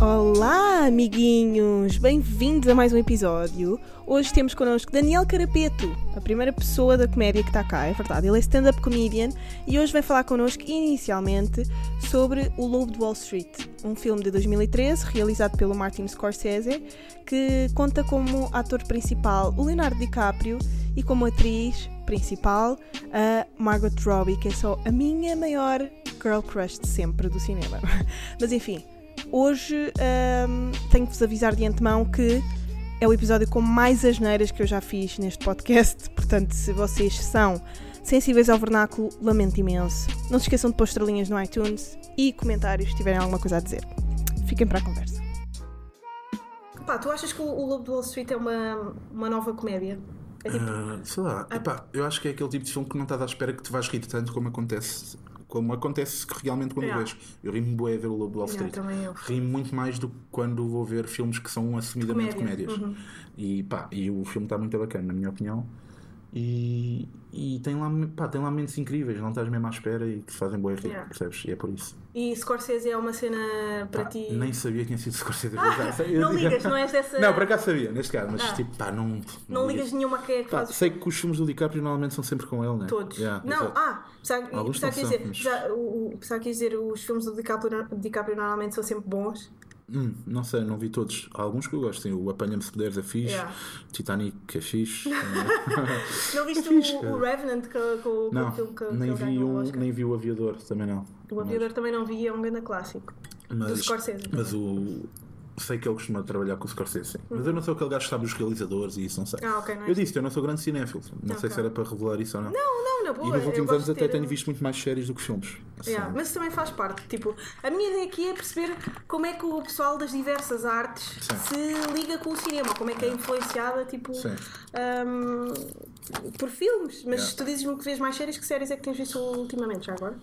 Olá, amiguinhos! Bem-vindos a mais um episódio. Hoje temos connosco Daniel Carapeto, a primeira pessoa da comédia que está cá, é verdade. Ele é stand-up comedian e hoje vai falar connosco inicialmente sobre O Lobo de Wall Street, um filme de 2013 realizado pelo Martin Scorsese que conta como ator principal o Leonardo DiCaprio e como atriz principal a Margot Robbie, que é só a minha maior girl crush de sempre do cinema. Mas enfim. Hoje hum, tenho que vos avisar de antemão que é o episódio com mais asneiras que eu já fiz neste podcast, portanto, se vocês são sensíveis ao vernáculo, lamento imenso. Não se esqueçam de pôr estrelinhas no iTunes e comentários se tiverem alguma coisa a dizer. Fiquem para a conversa. Pá, tu achas que o Lobo de Wall Street é uma, uma nova comédia? É tipo, Ah, sei lá, epá, eu acho que é aquele tipo de filme que não estás à espera que te vais rir tanto como acontece, como acontece que realmente quando Yeah. vês. Eu rimo bué a ver o Lobo Wall Yeah, Street. eu. Rimo muito mais do que quando vou ver filmes que são assumidamente Comédia, comédias. uhum. E pá, e o filme está muito bacana, na minha opinião. E, e tem, lá, pá, tem lá momentos incríveis, não estás mesmo à espera e que te fazem boa Yeah. percebes? E é por isso. E Scorsese é uma cena para Pá, ti. Nem sabia que tinha sido Scorsese. já, eu não ligas, não és dessa. Não, por acaso sabia, neste caso, mas Ah. tipo, pá, não. Não ligas nenhuma que é que Pá, sei que os filmes do DiCaprio normalmente são sempre com ele, né? Todos. Yeah, não, exato. ah, pensava que não dizer, mas- já, o, que dizer os filmes do DiCaprio, DiCaprio normalmente são sempre bons. Hum, não sei, não vi todos. Há alguns que eu gosto. Tem o Apanha-me se puderes é fixe. Yeah. Titanic é fixe. Não viste fixe, o, o. Revenant com, com, com não, o filme que, nem, que vi um, nem vi o Aviador, também não. O Aviador também não vi, é um grande clássico. Mas, do Scorsese. mas o. Sei que ele costuma trabalhar com o Scorsese, sim. Mas eu não sou aquele gajo que sabe os realizadores e isso, não sei. Ah, ok, não é eu disse, eu não sou grande cinéfilo. Não sei Ok. se era para revelar isso ou não. Não, não, na e boa. nos eu últimos anos até ter- tenho visto muito mais séries do que filmes. Assim, Yeah, mas isso também faz parte. Tipo, a minha ideia aqui é perceber como é que o pessoal das diversas artes Sim. se liga com o cinema, como é que é influenciada, tipo, hum, por filmes. Mas Yeah. tu dizes-me que vês mais séries, que séries é que tens visto ultimamente já agora?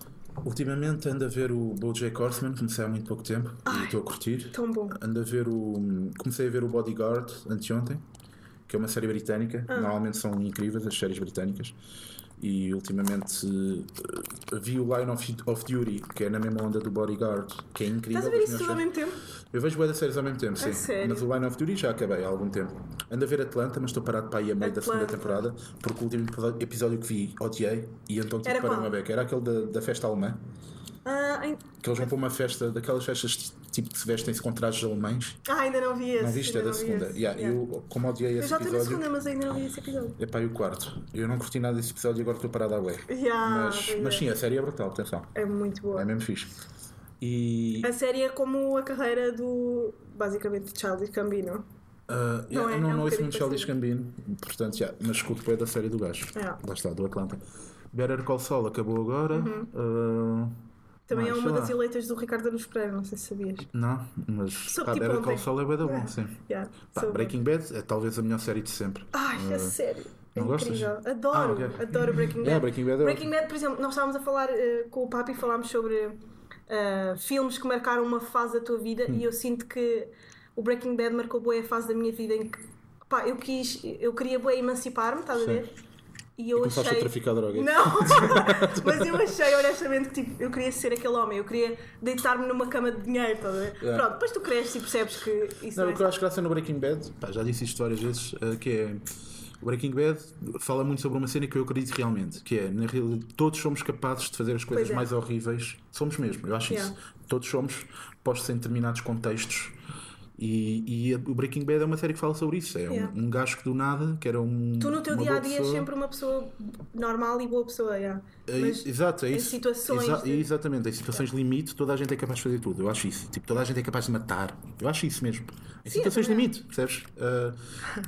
Ultimamente ando a ver o BoJack Horseman, comecei há muito pouco tempo e estou a curtir. Tão bom. Ando a ver o. Comecei a ver o Bodyguard anteontem, que é uma série britânica. Ah. Normalmente são incríveis as séries britânicas. E ultimamente eh, vi o Line of, of Duty, que é na mesma onda do Bodyguard, que é incrível. Estás a ver isso tudo ao mesmo tempo? Eu vejo boas séries ao mesmo tempo, sim. sério? Mas o Line of Duty já acabei há algum tempo. Ando a ver Atlanta, mas estou parado para aí a meio da segunda temporada, porque o último episódio que vi odiei e então tipo Era parei qual? uma beca. Era aquele da, da festa alemã. Ah, Que eles vão para uma festa, daquelas festas tipo que se vestem-se com trajes alemães. ah, ainda não vi esse. Não viste? É da não segunda. Yeah, Yeah. Eu, como odiei Eu esse já estou na episódio. segunda, mas ainda não vi esse episódio. É pá, e o quarto. Eu não curti nada desse episódio e agora estou parado à web. Yeah, mas, mas é. sim, a série é brutal, atenção. É muito boa. É mesmo fixe. E. A série é como a carreira do, basicamente, de Childish Gambino. ah, yeah, é? eu não, É um não ouço muito Charles parecido. Gambino, portanto, yeah, mas escuto bem da série do gajo. Yeah. Lá está, do Atlanta. Better Call Saul acabou agora. Uhum. ah, Também mais, é uma das eleitas do Ricardo Aruz Pereira, não sei se sabias. Não, mas Soube pá, tipo Call ontem. Saul é bué da bom, sim. Yeah, Pá. Breaking Bad é talvez a melhor série de sempre. Ai, sério. É não gostas? incrível. Adoro, Ah, ok. adoro Breaking Bad. Yeah, Breaking Bad é Breaking Bad, por exemplo, nós estávamos a falar eh, com o Papi, falámos sobre eh, filmes que marcaram uma fase da tua vida Hum. e eu sinto que o Breaking Bad marcou boa a fase da minha vida em que pá, eu quis, eu queria boa emancipar-me, estás a Sim. ver? E eu Começaste achei. a traficar drogas. Não! Mas eu achei honestamente que tipo, eu queria ser aquele homem, eu queria deitar-me numa cama de dinheiro, estás a ver? Yeah. Pronto, depois tu cresces e percebes que isso Não, o que eu acho graça no Breaking Bad, pá, já disse isto várias vezes, eh, que é. O Breaking Bad fala muito sobre uma cena que eu acredito realmente, que é, na realidade, todos somos capazes de fazer as coisas é. mais horríveis. Somos mesmo, eu acho Yeah. isso. Todos somos postos em determinados contextos. E, e o Breaking Bad é uma série que fala sobre isso. É Yeah. um, um gajo que do nada, que era um. Tu no teu dia a dia és sempre uma pessoa normal e boa pessoa, yeah. É, Mas Exato, é em isso. situações Exa- de- Exatamente, em situações limite, toda a gente é capaz de fazer tudo. Eu acho isso. Tipo, toda a gente é capaz de matar. Eu acho isso mesmo. Em Sim, situações também limite, percebes? Ah,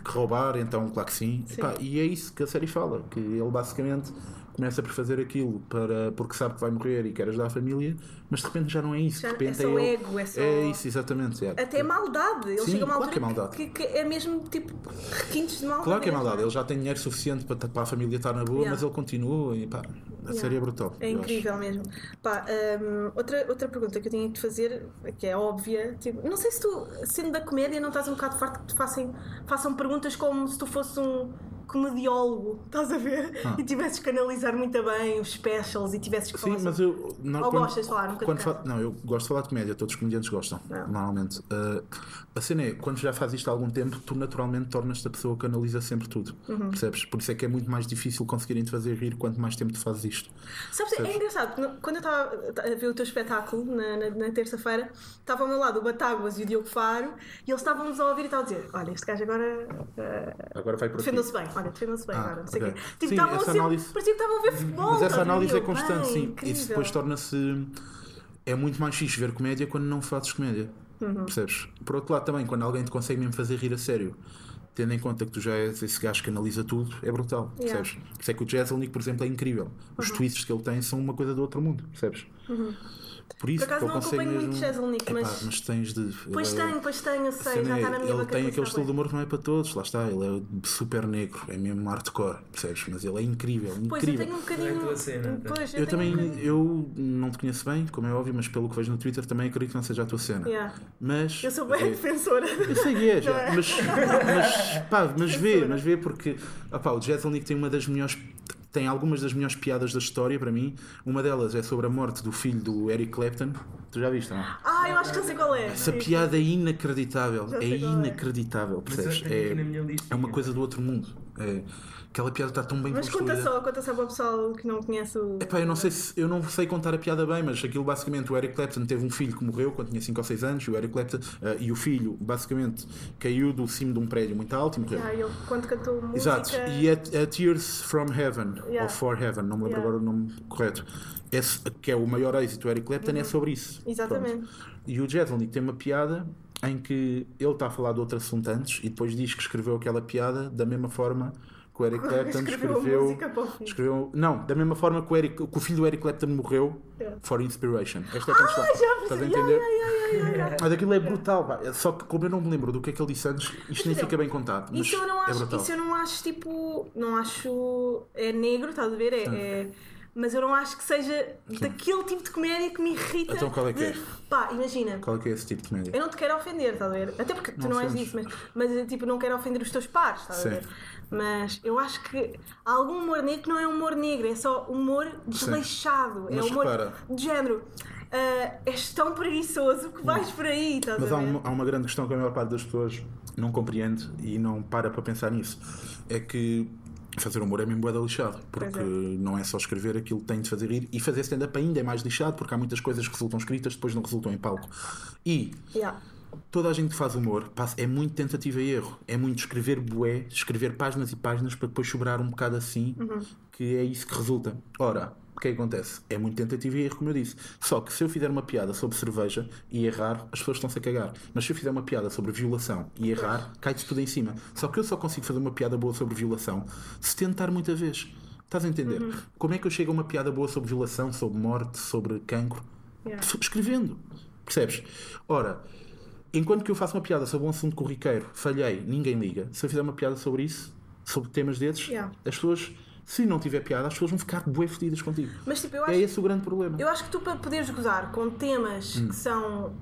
que roubar, então, claro que sim. Epá, e é isso que a série fala. Que ele basicamente começa por fazer aquilo para, porque sabe que vai morrer e quer ajudar a família, mas de repente já não é isso. Já- de repente é só ele- ego, é só- isso, exatamente. é. Até maldade. Ele Sim, chega a uma claro que é maldade. Que, que é mesmo tipo requintes de maldade. Claro que é mesmo. maldade, ele já tem dinheiro suficiente para, para a família estar na boa, Yeah. mas ele continua e pá, a Yeah. série é brutal. É eu acho. incrível mesmo. Pá, hum, outra, outra pergunta que eu tinha que te fazer, que é óbvia, tipo, não sei se tu, sendo da comédia, não estás um bocado farto que te façam, façam perguntas como se tu fosse um comediólogo, estás a ver? E tivesses que analisar muito bem os specials e tivesses que Ah. Sim, falar mas eu. Não, Ou gostas de falar um bocadinho quando de fa- cada? Não, eu gosto de falar de comédia, todos os comediantes gostam, Não. normalmente. Uh, a cena é, quando já fazes isto há algum tempo, tu naturalmente tornas-te a pessoa que analisa sempre tudo. Uhum. Percebes? Por isso é que é muito mais difícil conseguirem te fazer rir quanto mais tempo tu fazes isto. Sabes, é Percebes? engraçado, porque no- quando eu estava a ver o teu espetáculo na, na- na terça-feira, estava ao meu lado o Batáguas e o Diogo Faro e eles estavam-nos a ouvir e estavam a dizer: Olha, este gajo agora eh, Agora vai para defendeu-se bem, olha, defendeu-se bem Ah, agora, não sei o ok. quê. Tipo, Sim, estavam sempre, análise- parecia que estavam a ver futebol. Mas essa análise é constante, bem, sim. incrível. Isso depois torna-se. É muito mais fixe ver comédia quando não fazes comédia. Uhum. Percebes? Por outro lado, também, quando alguém te consegue mesmo fazer rir a sério, tendo em conta que tu já és esse gajo que analisa tudo, é brutal. Yeah. Uhum. Percebes? Por isso é que o Jezelnik, por exemplo, é incrível. Os twists que ele tem são uma coisa do outro mundo. Percebes? Por isso, Por acaso não acompanho mesmo. muito Jezelnik, Epá, mas- mas tens de. Pois ele é- tenho, pois tenho, eu sei, já é, está na minha ele tem aquele estilo de humor que não é para todos, lá está, ele é super negro, é mesmo hardcore, percebes? Mas ele é incrível, Pois eu incrível. tenho um bocadinho. É cena, Pois, Eu tenho também, um bocadinho- eu não te conheço bem, como é óbvio, mas pelo que vejo no Twitter também acredito que não seja a tua cena. Yeah. Mas. Eu sou bem é- defensora. eu sei que és, Não é? mas, mas, pá, mas vê, mas vê porque opá, o Jezelnik tem uma das melhores tem algumas das melhores piadas da história para mim. Uma delas é sobre a morte do filho do Eric Clapton. Tu já viste, não? Ah, eu acho que não sei qual é. Essa piada é inacreditável. É é. inacreditável, eu percebes? É, é uma coisa do outro mundo. É, aquela piada está tão bem Mas conta só, conta só para o pessoal que não conhece o. Epá, eu não sei se eu não sei contar a piada bem, mas aquilo basicamente o Eric Clapton teve um filho que morreu quando tinha 5 ou 6 anos, e o Eric Clapton eh, e o filho basicamente caiu do cimo de um prédio muito alto e morreu. Ah, ele quando cantou música. Exato, e é, é Tears from Heaven, Yeah. ou For Heaven, não me lembro Yeah. agora o nome correto. Esse, que é o maior êxito do Eric Clapton, é sobre isso. Uhum. Exatamente. Pronto. E o Jezelnik tem uma piada em que ele está a falar de outro assunto antes e depois diz que escreveu aquela piada da mesma forma que o Eric Clapton Escreveu escreveu. não, da mesma forma que o, Eric, que o filho do Eric Clapton morreu Yeah. for inspiration. Esta é a. Ah, já Estás a entender? Ai, ai, ai. Mas aquilo é brutal, pá. Só que como eu não me lembro do que é que ele disse antes, isto nem fica bem contado. Mas Isso eu, não é acho, brutal. isso eu não acho tipo. Não acho. É negro, estás a ver? É. é- mas eu não acho que seja daquele tipo de comédia que me irrita. Então qual é que de- é? Pá, imagina. Qual é que é esse tipo de comédia? Eu não te quero ofender, estás a ver? Até porque tu Não não és disso, mas, mas tipo, não quero ofender os teus pares, estás a Sim. Mas eu acho que há algum humor negro que não é humor negro, é só humor desleixado. É Mas humor repara. de género. ah, és tão preguiçoso que vais por aí, estás Mas a há ver? uma, há uma grande questão que a maior parte das pessoas não compreende e não para para pensar nisso. É que fazer humor é mesmo bué da lixado. Porque é. não é só escrever aquilo que tem de fazer rir. E fazer stand-up ainda é mais lixado porque há muitas coisas que resultam escritas depois não resultam em palco. E Yeah. Toda a gente que faz humor é muito tentativa e erro. É muito escrever bué, escrever páginas e páginas para depois sobrar um bocado assim, que é isso que resulta. Ora, o que é que acontece? É muito tentativa e erro, como eu disse. Só que se eu fizer uma piada sobre cerveja e errar, as pessoas estão-se a cagar. Mas se eu fizer uma piada sobre violação e errar, cai-te tudo em cima. Só que eu só consigo fazer uma piada boa sobre violação se tentar muita vez. Estás a entender? Como é que eu chego a uma piada boa sobre violação, sobre morte, sobre cancro? Yeah. Escrevendo. Percebes? Ora, enquanto que eu faço uma piada sobre um assunto corriqueiro, falhei, ninguém liga. Se eu fizer uma piada sobre isso, sobre temas desses, Yeah. as pessoas, se não tiver piada, as pessoas vão ficar bué fedidas contigo. Mas tipo, É acho, esse o grande problema. eu acho que tu para poderes gozar com temas Hum. que são.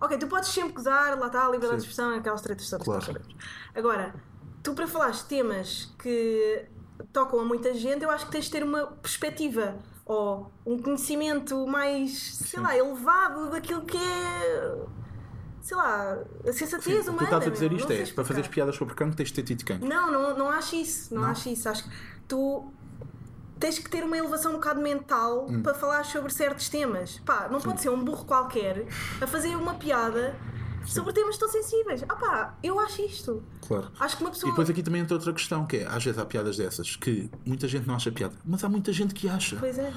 Ok, tu podes sempre gozar, lá está a liberdade de Sim. expressão, aquelas tretas todas Claro. Agora, tu para falares de temas que tocam a muita gente, eu acho que tens de ter uma perspectiva ou um conhecimento mais, sei Sim. lá, elevado daquilo que é. Sei lá, a Sim, sensatez que humana. tu estás a dizer isto é, para fazeres piadas sobre cancro, tens de ter tido cancro. Não, não, não acho isso. Não, Não? acho isso. Acho que tu tens que ter uma elevação um bocado mental Hum. para falar sobre certos temas. Pá, não pode ser um burro qualquer a fazer uma piada sobre temas tão sensíveis. Ah pá, eu acho isto. Claro. Acho que uma E pessoa. depois aqui também entra outra questão, que é, às vezes há piadas dessas que muita gente não acha piada, mas há muita gente que acha. Pois é.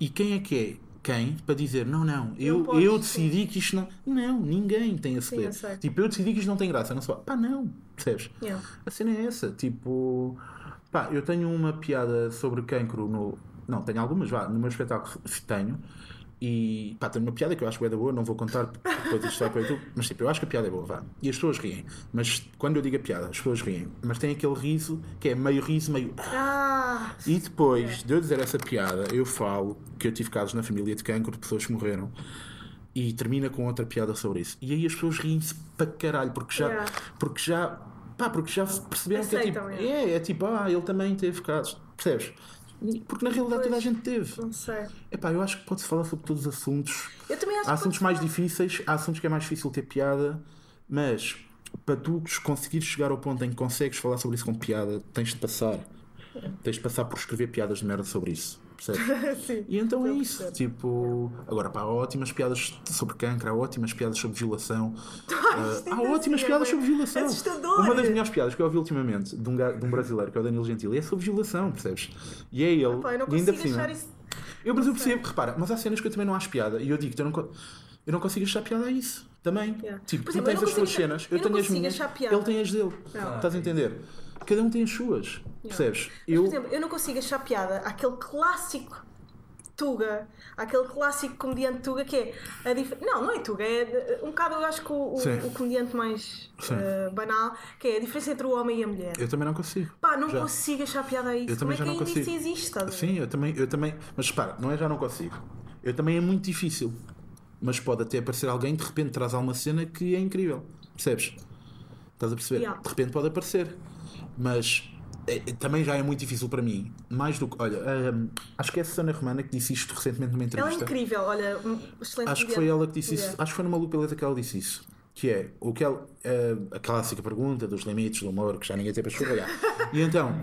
E quem é que é? Quem? Para dizer, não, não, eu, podes, eu sim. decidi que isto não. Não, ninguém tem esse poder. Tipo, eu decidi que isto não tem graça, não se pá, não, percebes? Yeah. A cena é essa, tipo, pá, eu tenho uma piada sobre cancro no. Não, tenho algumas, vá, no meu espetáculo tenho. E pá, tenho uma piada que eu acho que é da boa, não vou contar depois isto vai para o YouTube, mas tipo, eu acho que a piada é boa, vá. E as pessoas riem, mas quando eu digo a piada, as pessoas riem, mas tem aquele riso que é meio riso, meio. Ah, E depois de eu dizer essa piada, eu falo que eu tive casos na família de cancro de pessoas que morreram. E termina com outra piada sobre isso. E aí as pessoas riem-se para caralho, porque já, Yeah. porque já Pá, porque já perceberam que é tipo. Aceitam, é. É, é tipo, ah, ele também teve casos. Percebes? Porque na realidade toda a Pois. gente teve. Não sei. Epá, eu acho que pode-se falar sobre todos os assuntos. Eu também acho Há assuntos mais falar. difíceis, há assuntos que é mais difícil ter piada, mas para tu conseguires chegar ao ponto em que consegues falar sobre isso com piada, tens de passar. Tens de passar por escrever piadas de merda sobre isso. Percebes? Sim. E então é isso. perceber. Tipo, agora pá, há ótimas piadas sobre cancro, há ótimas piadas sobre violação. Ah, há ainda ótimas é piadas bué sobre violação. assustador. Uma das melhores piadas que eu ouvi ultimamente de um, de um brasileiro, que é o Danilo Gentili, é sobre violação, percebes? E é ele. Eu não ainda consigo cima. achar isso. Eu, mas eu percebo, repara, mas há cenas que eu também não acho piada. E eu digo-te, eu não, eu não consigo achar piada a isso. Também. Yeah. Tipo, Por tu exemplo, tens as tuas cenas, eu eu, tenho as minhas, ele tem as dele. Não. Estás a entender? Cada um tem as suas. Percebes? Mas, Eu. Por exemplo, eu não consigo achar piada àquele clássico Tuga, aquele clássico comediante Tuga que é a dif... Não, não é Tuga, é um bocado eu acho que o, o- o comediante mais uh, banal, que é a diferença entre o homem e a mulher. Eu também não consigo. Pá, não Já. consigo achar piada a isso. Eu Como também é que já não ainda consigo. isso existe? Sim, eu também, eu também. Mas repara, não é já não consigo. Eu também é muito difícil. Mas pode até aparecer alguém de repente traz alguma cena que é incrível. Percebes? Estás a perceber? Yeah. De repente pode aparecer. Mas é- é- também já é muito difícil para mim. Mais do que. Olha, acho que é a Susana Romana que disse isto recentemente numa Ela é entrevista. incrível, olha, excelente Acho que foi ela que disse isso. Acho que foi numa Lu Beleza que ela disse isso. Que é o que ela, eh, a clássica pergunta dos limites do humor, que já ninguém tem para escorregar. e então,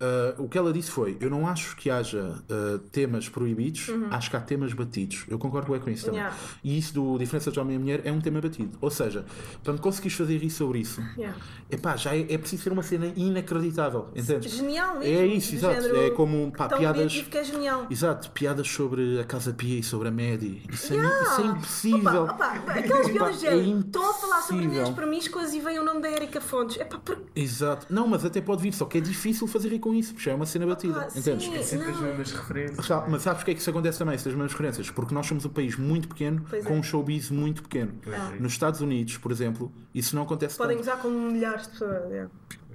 eh, o que ela disse foi: Eu não acho que haja eh, temas proibidos, acho que há temas batidos. Eu concordo bem com isso também. Uhum. Yeah. E isso do diferença de homem e mulher é um tema batido. Ou seja, para me conseguires fazer rir sobre isso, Yeah. epá, já é, é preciso ser uma cena inacreditável. Entendes? Genial mesmo. É isso, exato. É como pá, piadas. que é genial. Exato, piadas sobre a Casa Pia e sobre a Medi. Isso, é, Yeah. isso é impossível. Opa, opa, aquelas Epá, piadas de é. Estão a falar sobre mulheres promíscuas e vem o nome da Erika Fontes. É pá, por... Exato. Não, mas até pode vir, só que é difícil fazer rir com isso, porque já é uma cena batida. Ah, entendes? sim. É sempre as mesmas referências. Mas sabes porque é que isso acontece também, essas mesmas referências? Porque nós somos um país muito pequeno, Pois com é. um showbiz muito pequeno. Ah. Nos Estados Unidos, por exemplo, isso não acontece Podem tanto. usar com milhares de pessoas. é.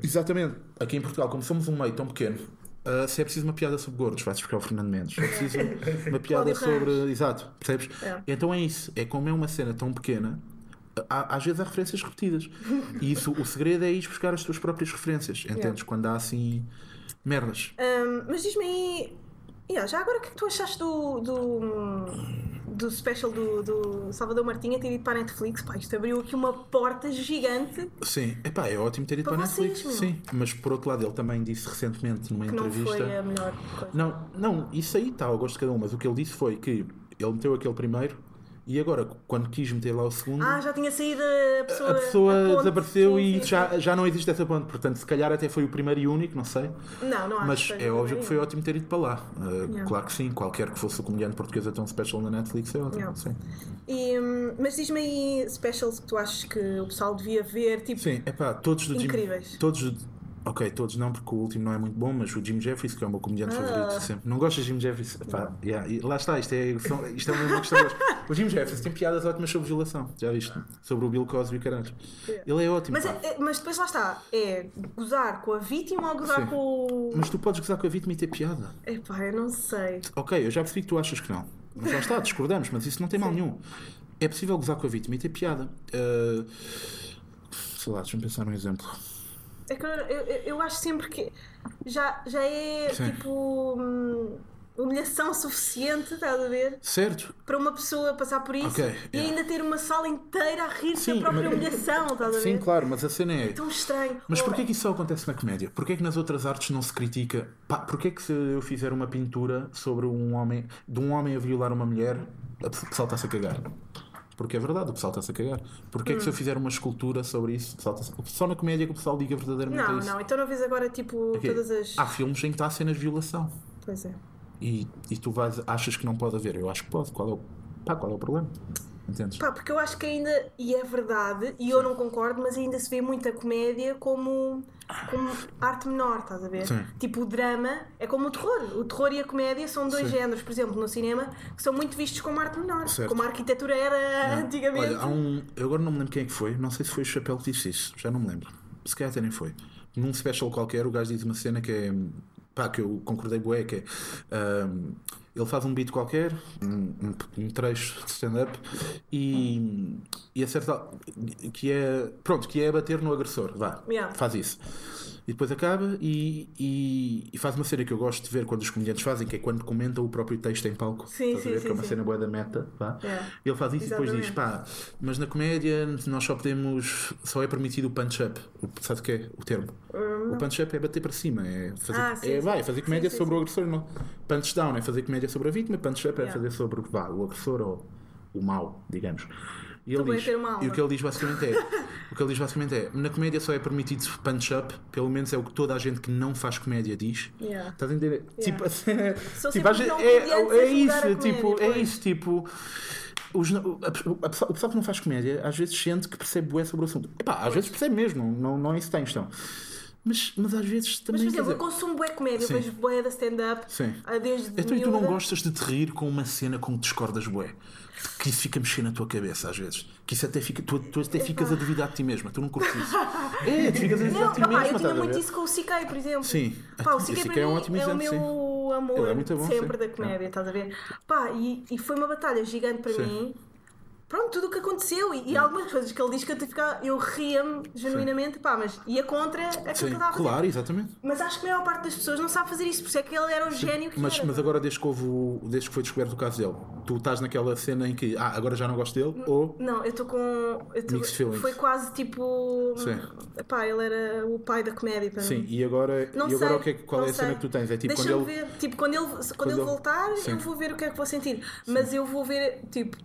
Exatamente. Aqui em Portugal, como somos um meio tão pequeno, ah, se é preciso uma piada sobre gordos, vais buscar o Fernando Mendes. Se é preciso uma piada sobre. Exato, percebes? É. Então é isso. É como é uma cena tão pequena, há- às vezes há referências repetidas. E isso, o segredo é ir buscar as tuas próprias referências, entendes? Quando há assim merdas. Ahm, mas diz-me aí. yeah, já agora o que é que tu achaste do. do, do special do, do Salvador Martinha ter ido para a Netflix? Pá, isto abriu aqui uma porta gigante Sim, epá, é ótimo ter ido Para para, a Netflix. Sim, mas por outro lado, ele também disse recentemente numa que não entrevista. foi a melhor coisa. Não, não, isso aí está ao gosto de cada um, mas o que ele disse foi que ele meteu aquele primeiro e agora, quando quis meter lá o segundo, Ah, já tinha saído a pessoa. a pessoa ponte. desapareceu Sim, e sim, já, sim. já não existe essa ponte. Portanto, se calhar até foi o primeiro e único, não sei. Não, não acho Mas é óbvio que foi ótimo ter ido para lá. Uh. Claro que sim, qualquer que fosse o comediante português a ter um special na Netflix é ótimo. Yeah. Sim. E, hum, mas diz-me aí specials que tu achas que o pessoal devia ver, tipo. sim, é pá, todos do Jim. Incríveis. Todos do- Ok, todos não, porque o último não é muito bom, mas o Jim Jeffries, que é o meu comediante Ah. favorito sempre. Não gostas de Jim Jeffries? Epá, yeah, e lá está, isto é, são- isto é uma questão. O Jim Jeffries tem piadas ótimas sobre violação, já viste? Sobre o Bill Cosby e caralho. Ele é ótimo. Mas, é- é- mas depois lá está, é gozar com a vítima ou gozar Sim. com o. Mas tu podes gozar com a vítima e ter piada. Epá, eu não sei. Ok, eu já percebi que tu achas que não. Mas já está, discordamos, mas isso não tem mal nenhum. É possível gozar com a vítima e ter piada. Uh, sei lá, deixa-me pensar num exemplo. É que eu, eu, eu acho sempre que já, já é Sim. tipo hum, humilhação suficiente, estás a ver? Certo? Para uma pessoa passar por isso Ok, e yeah. ainda ter uma sala inteira a da Sim, própria mas- humilhação, estás a ver? Sim, claro, mas a cena é. Tão estranho. Mas porquê que isso só acontece na comédia? Porquê que nas outras artes não se critica? Pá, porquê que se eu fizer uma pintura sobre um homem, de um homem a violar uma mulher, o pessoal está-se a cagar? Porque é verdade, o pessoal está-se a cagar. Porquê que se eu Hum. fizer uma escultura sobre isso, a... Só na comédia que o pessoal diga verdadeiramente Não, isso. não, então não vês agora tipo Ok. todas as. Há filmes em que está cenas de violação. Pois é. E, e tu vais, achas que não pode haver? Eu acho que pode. Qual é o, pá, qual é o problema? Entendes? Pá, porque eu acho que ainda, e é verdade, e eu não concordo, mas ainda se vê muita comédia como, como arte menor, estás a ver? Sim. Tipo, o drama é como o terror. O terror e a comédia são dois Sim. géneros, por exemplo, no cinema, que são muito vistos como arte menor. Certo. Como a arquitetura era antigamente. Olha, há um. Eu agora não me lembro quem é que foi. Não sei se foi o Chapéu que disse isso. Já não me lembro. Se calhar até nem foi. Num special qualquer, o gajo diz uma cena que é. pá, que eu concordei bué, que é. ahm, ele faz um beat qualquer, um, um- trecho de stand-up, e, e acerta. que é. Pronto, que é bater no agressor. Vá, Yeah. faz isso. E depois acaba e, e, e faz uma cena que eu gosto de ver quando os comediantes fazem, que é quando comentam o próprio texto em palco. Sim, Estás a sim, ver? sim, que é uma sim. cena boa da meta. Vá. Yeah. Ele faz isso e depois diz: Exatamente. pá, mas na comédia nós só podemos. só é permitido o punch-up. Sabe o que é o termo? O punch-up é bater para cima, é fazer, Ah, sim, é, vai, fazer comédia sobre o agressor. Não. Punch down é fazer comédia sobre a vítima, punch-up é fazer sobre vá, o agressor ou o mau, digamos. E ele Também diz, e o que ele diz basicamente é, o que ele diz basicamente é, na comédia só é permitido punch-up, pelo menos é o que toda a gente que não faz comédia diz. Yeah. Estás a entender? Tipo, a São tipo, a gente- é, é a a isso, comédia, tipo, é pois. isso, tipo. os- a, a pessoa, o pessoal que não faz comédia às vezes sente que percebe bué sobre o assunto. Epá, às vezes percebe mesmo, não, não, é isso que tem questão. Mas, mas às vezes Mas, também. por quer exemplo, eu dizer, consumo bué comédia, Sim. vejo bué da stand-up, Sim. ah, desde então e tu não gostas de te rir com uma cena com que discordas bué? Que isso fica mexer na tua cabeça às vezes. Que isso até fica. Tu, tu até ficas a duvidar de ti mesma, tu não curtes isso. É, tu ficas a duvidar de ti mesma, eu tinha muito isso com o CK, por exemplo. Sim. Pá, o para é um ótimo é o exemplo, meu sim. amor é muito bom, sempre sim. da comédia, estás a ver? Pá, e, e foi uma batalha gigante para Sim. mim. Pronto, tudo o que aconteceu e, e algumas coisas que ele diz que eu, ficar, eu ria-me genuinamente, pá, mas ia contra aquilo que Sim, ele estava a fazer. claro, exatamente. Mas acho que a maior parte das pessoas não sabe fazer isso, por isso é que ele era o gênio que Mas, era. mas agora, desde que, houve desde que foi descoberto o caso dele, tu estás naquela cena em que, ah, agora já não gosto dele, ou. Não, eu estou com. Eu tô, Mixed feelings. foi quase tipo. Sim. Pá, ele era o pai da comédia para Sim, mim. e agora, Não e agora sei, o que é, que- qual é a cena sei. que tu tens? É tipo quando ele. ver, tipo, quando ele, quando ele ele- voltar, Sim. eu vou ver o que é que vou sentir. Mas eu vou ver, tipo,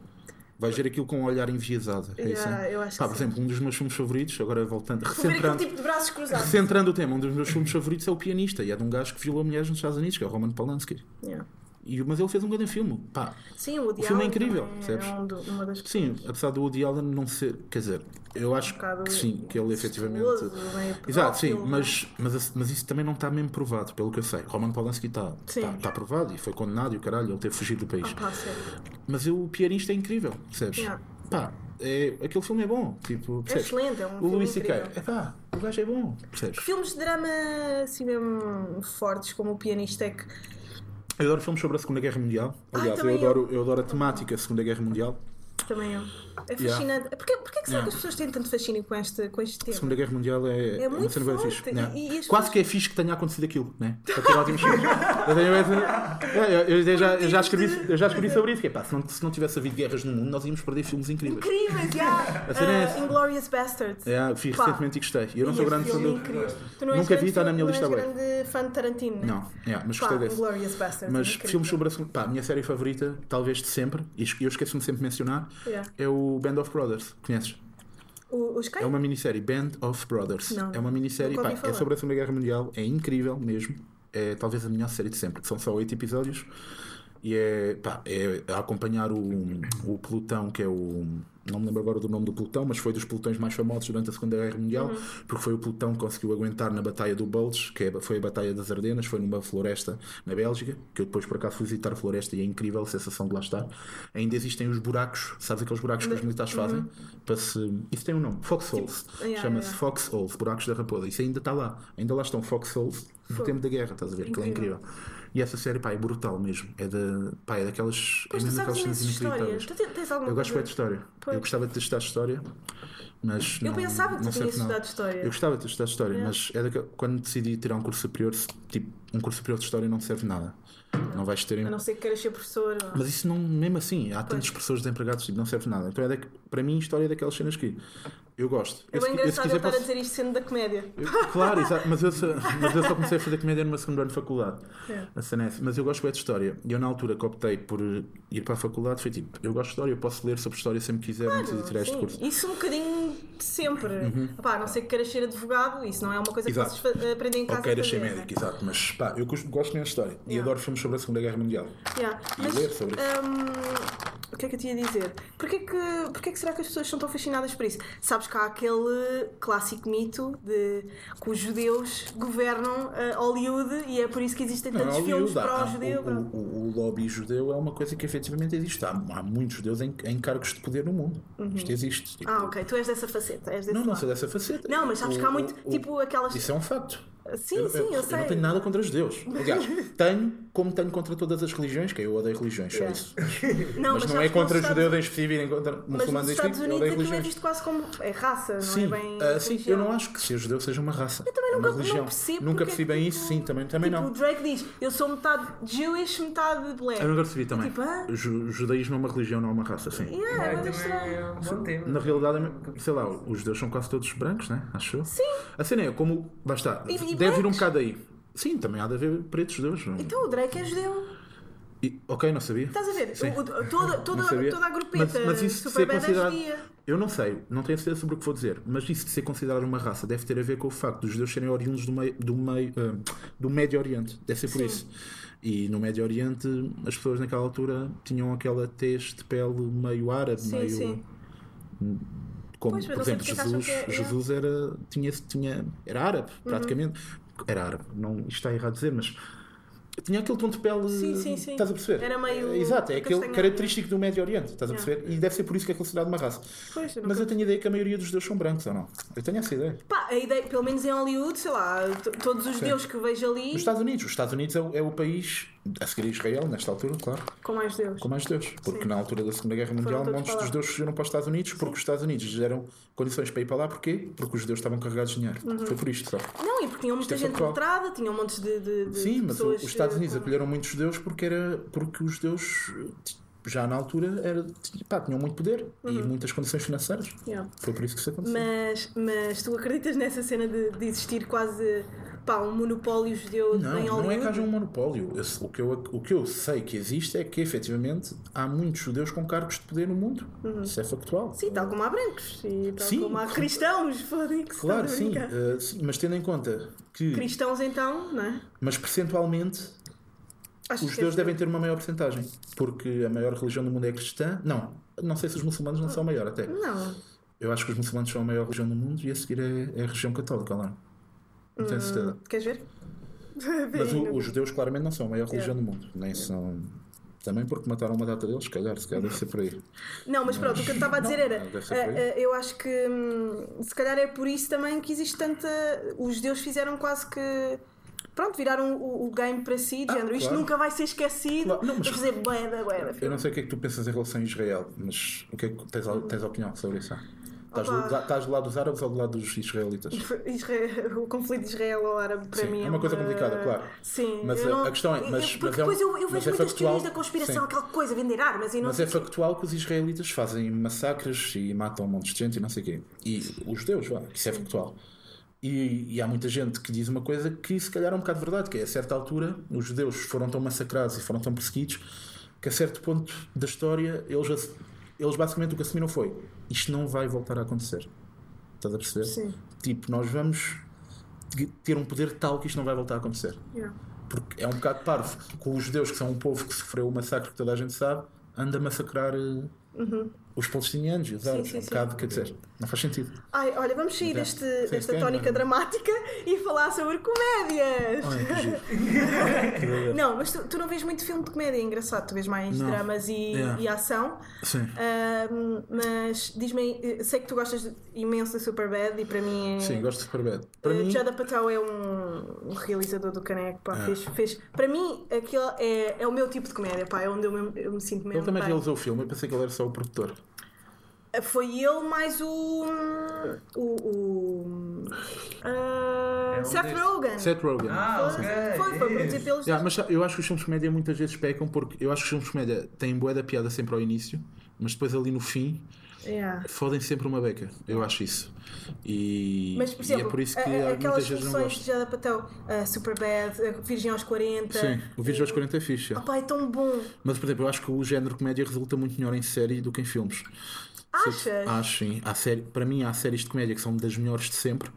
Vais ver aquilo com um olhar enviesado. É isso, Yeah, eu acho Pá, por sim. exemplo, um dos meus filmes favoritos, agora voltando, recentrando, tipo de braços cruzados. recentrando o tema, um dos meus filmes favoritos é o Pianista, e é de um gajo que violou mulheres nos Estados Unidos, que é o Roman Polanski. Yeah. E, mas ele fez um grande filme. Pá, Sim, o Woody O filme é incrível, percebes? É um das sim, apesar do Woody Allen não ser. Quer dizer, eu acho bocado que sim, que ele efetivamente. Exato, sim, pedófilo, mas, mas, mas isso também não está mesmo provado, pelo que eu sei. Roman Polanski está tá, tá provado e foi condenado e o caralho, ele ter fugido do país. Pá, sério. Mas o pianista é incrível, percebes? Yeah. Pá, é, aquele filme é bom, tipo, percebes? excelente, é um O filme C.K. incrível. É pá, o gajo é bom, percebes? Filmes de drama assim mesmo fortes, como o pianista é que. Eu adoro filmes sobre a Segunda Guerra Mundial. Ai, Aliás, eu, adoro, eu adoro a temática Segunda Guerra Mundial. Também eu. É Yeah. fascinante. Porquê, porquê que será Yeah. que as pessoas têm tanto fascínio com este, com este A tema? Segunda Guerra Mundial é, É uma muito bem forte. fixe. E- né? e as Quase pessoas- que é fixe que tenha acontecido aquilo, né? Para ter ótimos filmes. Eu, essa- É, eu- eu já, eu, já escrevi, eu já escrevi sobre isso. Que é, pá, se, não, se não tivesse havido guerras no mundo, nós íamos perder filmes incríveis. Incríveis, já! A cena é Uh, essa. Inglorious Bastards. É, vi Pá. recentemente e gostei. Eu não E sou grande fã é do. não Nunca vi, está na minha lista não bem. és grande fã de Tarantino, né? Não, yeah, mas gostei desse. Inglorious Bastards. Mas é filmes sobre a segunda. Pá, a minha série favorita, talvez de sempre, e eu esqueço-me sempre de mencionar, Yeah. é o Band of Brothers. Conheces? O- Os quem? É uma minissérie, Band of Brothers. Não, é uma minissérie, pá, é sobre a Segunda Guerra Mundial, é incrível mesmo. É talvez a melhor série de sempre, são só oito episódios. E é, pá, é a acompanhar o, o pelotão, que é o. Não me lembro agora do nome do pelotão, mas foi dos pelotões mais famosos durante a Segunda Guerra Mundial, Uhum. porque foi o pelotão que conseguiu aguentar na Batalha do Bulge, que é- foi a Batalha das Ardenas, foi numa floresta na Bélgica, que eu depois por acaso fui visitar a floresta e é incrível a sensação de lá estar. Ainda existem os buracos, sabes aqueles buracos que os militares fazem? Para se... Isso tem um nome, Foxholes. Tipo, yeah, Chama-se yeah. Foxholes, buracos da raposa. Isso ainda está lá. Ainda lá estão Foxholes do tempo da guerra, estás a ver? Aquilo é Incrível. E essa série, pá, é brutal mesmo. É, de, pá, é daquelas. É mesmo daquelas cenas inacreditáveis. Eu gosto de história. Pois. Eu gostava de estudado história, mas. Eu não, pensava que não tu nada. estudado história. Eu gostava de ter estudado história, Yeah. mas é daquele- quando decidi tirar um curso superior, tipo, um curso superior de história não serve nada. Não vais ter. A não ser que queiras ser professor. ou- Mas isso não, mesmo assim, há tantos professores desempregados, tipo, não serve nada. Então é da, para mim, história é daquelas cenas que eu gosto. É Eu, bem eu, engraçado eu quiser, estar a dizer isto sendo da comédia. eu- claro, exato, mas eu, só, mas eu só comecei a fazer comédia numa segunda ano de faculdade. É. A é. Mas eu gosto bem de história. E eu, na altura que optei por ir para a faculdade, foi tipo: eu gosto de história, eu posso ler sobre história sempre quiser, não preciso tirar este Sim, curso. Isso um bocadinho sempre. Pá, a não ser que queiras ser advogado, isso não é uma coisa que Exato. possas fa- aprender em casa. Ou queiras ser médico, exato. Mas pá, eu gosto mesmo de história. E Yeah. adoro filmes sobre a Segunda Guerra Mundial. Yeah. E Mas, ler sobre isso. hum, o que é que eu tinha a dizer? Porquê que, porquê que será que as pessoas são tão fascinadas por isso? Sabes que há aquele clássico mito de que os judeus governam eh, Hollywood e é por isso que existem tantos Não, filmes há- para o judeu. o, o- o lobby judeu é uma coisa que efetivamente existe. Há, há muitos judeus em, em cargos de poder no mundo. Isto existe. Tipo, Ah, ok, tu és dessa faceta. És desse Não, não lado. sou dessa faceta. Não, mas sabes que há muito, tipo, aquelas- Isso é um facto. Sim, eu, sim, eu, eu sei. não tenho nada contra os judeus. Aliás, tenho, como tenho contra todas as religiões, que eu odeio religiões, só Yeah. isso. Não, mas, não sabes é contra nos judeus Estados- em específico, nem contra Mas muçulmanos nos em Estados específico, eu Unidos odeio aquilo é religiões. visto quase como. É raça, não Sim, é bem. ah, sim, eu não acho que ser judeu seja uma raça. Eu também é nunca- uma não religião. percebo Nunca é percebi bem tipo, isso, sim, também, também tipo, não. o Drake diz: Eu sou metade Jewish, metade black. Eu nunca percebi também. Tipo, ah? Judaísmo é uma religião, não é uma raça, sim. Yeah, é estranho. é. Na realidade, é- sei lá, os judeus são quase todos brancos, né? Acho eu. Sim. A cena é como. E deve ir um bocado aí. Sim, também há de haver pretos judeus. não? Então o Drake é judeu. E- ok, não sabia. Estás a ver? Sim. O- toda, toda, toda a grupeta Mas, mas isso Superbad é considerado. Eu não sei, não tenho certeza sobre o que vou dizer, mas isso de ser considerado uma raça deve ter a ver com o facto dos judeus serem oriundos do, meio, do, meio, ah, do Médio Oriente. Deve ser por Sim. isso. E no Médio Oriente as pessoas naquela altura tinham aquela tez de pele meio árabe, Sim, meio. sim. Como, Pois, por exemplo, é Jesus, é- é. Jesus era, tinha, tinha, era árabe, Uhum. Era árabe, não, isto está errado dizer, mas tinha aquele tom de pele. Sim, sim, sim. Estás a perceber? Era meio É, Exato, é aquele característico do Médio Oriente, estás a Yeah. perceber? E deve ser por isso que é considerado uma raça. Pois, eu Mas eu tenho a ideia que a maioria dos judeus são brancos ou não? Eu tenho essa ideia. Pá, a ideia, pelo menos em Hollywood, sei lá, todos os judeus que eu vejo ali Nos Estados Unidos, os Estados Unidos é o, é o país, a seguir a Israel, nesta altura, claro, com mais judeus. com mais judeus. Porque Sim. na altura da Segunda Guerra Mundial, montes dos judeus fugiram para os Estados Unidos porque os Estados Unidos deram condições para ir para lá. Porquê? Porque os judeus estavam carregados de dinheiro. Uhum. Foi por isto só. Não, e porque tinham muita é gente factual. letrada, tinham montes de, de, de Sim, mas pessoas. os Estados Unidos com- acolheram muitos judeus porque, era, porque os judeus já na altura era, pá, tinham muito poder Uhum. e muitas condições financeiras. Yeah. Foi por isso que isso aconteceu. Mas, mas tu acreditas nessa cena de, de existir quase pá, um monopólio judeu Não, em não Hollywood? é que haja um monopólio. O, que eu, o que eu sei que existe é que efetivamente há muitos judeus com cargos de poder no mundo. Isso é factual. Uhum. Sim, tal como há brancos e tal Sim. como há cristãos, fodem-se. Claro, sim, eh, sim, mas tendo em conta que, Cristãos então, não é? mas percentualmente, Acho os que judeus devem ter uma maior porcentagem, porque a maior religião do mundo é cristã. Não, não sei se os muçulmanos não são a maior até. Não, Eu acho que os muçulmanos são a maior religião do mundo e a seguir é, é a religião católica lá. Não tenho certeza. queres ver? Mas o- os judeus claramente não são a maior religião do mundo. Nem são. Também porque mataram uma data deles, se calhar, se calhar deve ser por aí. Não, mas pronto, o que eu estava a dizer era. não, aí. ah, eu acho que hum, se calhar é por isso também que existe tanta. Os judeus fizeram quase que. Pronto, viraram o, o game para si, de Ah, género. Isto claro. nunca vai ser esquecido. Claro, não, mas- Vou fazer boeda, boeda. Eu não sei o que é que tu pensas em relação a Israel, mas o que é que tens, tens opinião sobre isso? Estás do, estás do lado dos árabes ou do lado dos israelitas? Israel- o conflito israelo-árabe para Sim, mim é uma coisa complicada, claro. Sim, Mas não- a questão é- mas- mas é depois eu, vejo é muitas factual. teorias da conspiração, Sim. aquela coisa, vender armas e não Mas sei é factual que os israelitas fazem massacres e matam um monte de gente e não sei o quê. E os judeus, vá, isso é factual. E, e há muita gente que diz uma coisa que se calhar é um bocado verdade, que é a certa altura os judeus foram tão massacrados e foram tão perseguidos que a certo ponto da história eles, eles basicamente o que assumiram foi isto não vai voltar a acontecer. Estás a perceber? Sim. Tipo, nós vamos ter um poder tal que isto não vai voltar a acontecer. Yeah. Porque é um bocado parvo com os judeus, que são um povo que sofreu o massacre que toda a gente sabe, anda a massacrar eh, os palestinianos e os árabes. é um bocado, quer dizer, não faz sentido. Ai, olha, vamos sair Já. deste, desta sim, tónica mas- dramática e falar sobre comédias. Não, mas tu, tu não vês muito filme de comédia, é engraçado. Tu vês mais Não. dramas e, Yeah. e ação. Sim. Ahm, mas diz-me, eh, sei que tu gostas imenso da Superbad e para mim é. Sim, gosto de Superbad. Para Uh, mim, Judd Apatow é um, um realizador do Caneco, pá, É. fez, fez. Para mim, aquilo é, é o meu tipo de comédia, pá, é onde eu me, eu me sinto mesmo. ele também bem. realizou o filme, eu pensei que ele era só o produtor. Foi ele mais o. O. o um Seth. Rogen. Seth Rogen. Ah, Foi, ok. foi, foi produzido pelos. Yeah, mas eu acho que os filmes de comédia muitas vezes pecam porque eu acho que os filmes de comédia têm bué da piada sempre ao início, mas depois ali no fim Yeah. fodem sempre uma beca. Eu acho isso. E, Mas, por e exemplo, é por isso que a- aquelas muitas vezes não versões de. Judd Apatow, uh, Superbad, uh, Virgem aos 40. Sim, o vídeo aos 40 é fixe. Ah, pá, é tão bom. Mas, por exemplo, eu acho que o género comédia resulta muito melhor em série do que em filmes. Achas? Acho, sim. Há série, para mim, há séries de comédia que são das melhores de sempre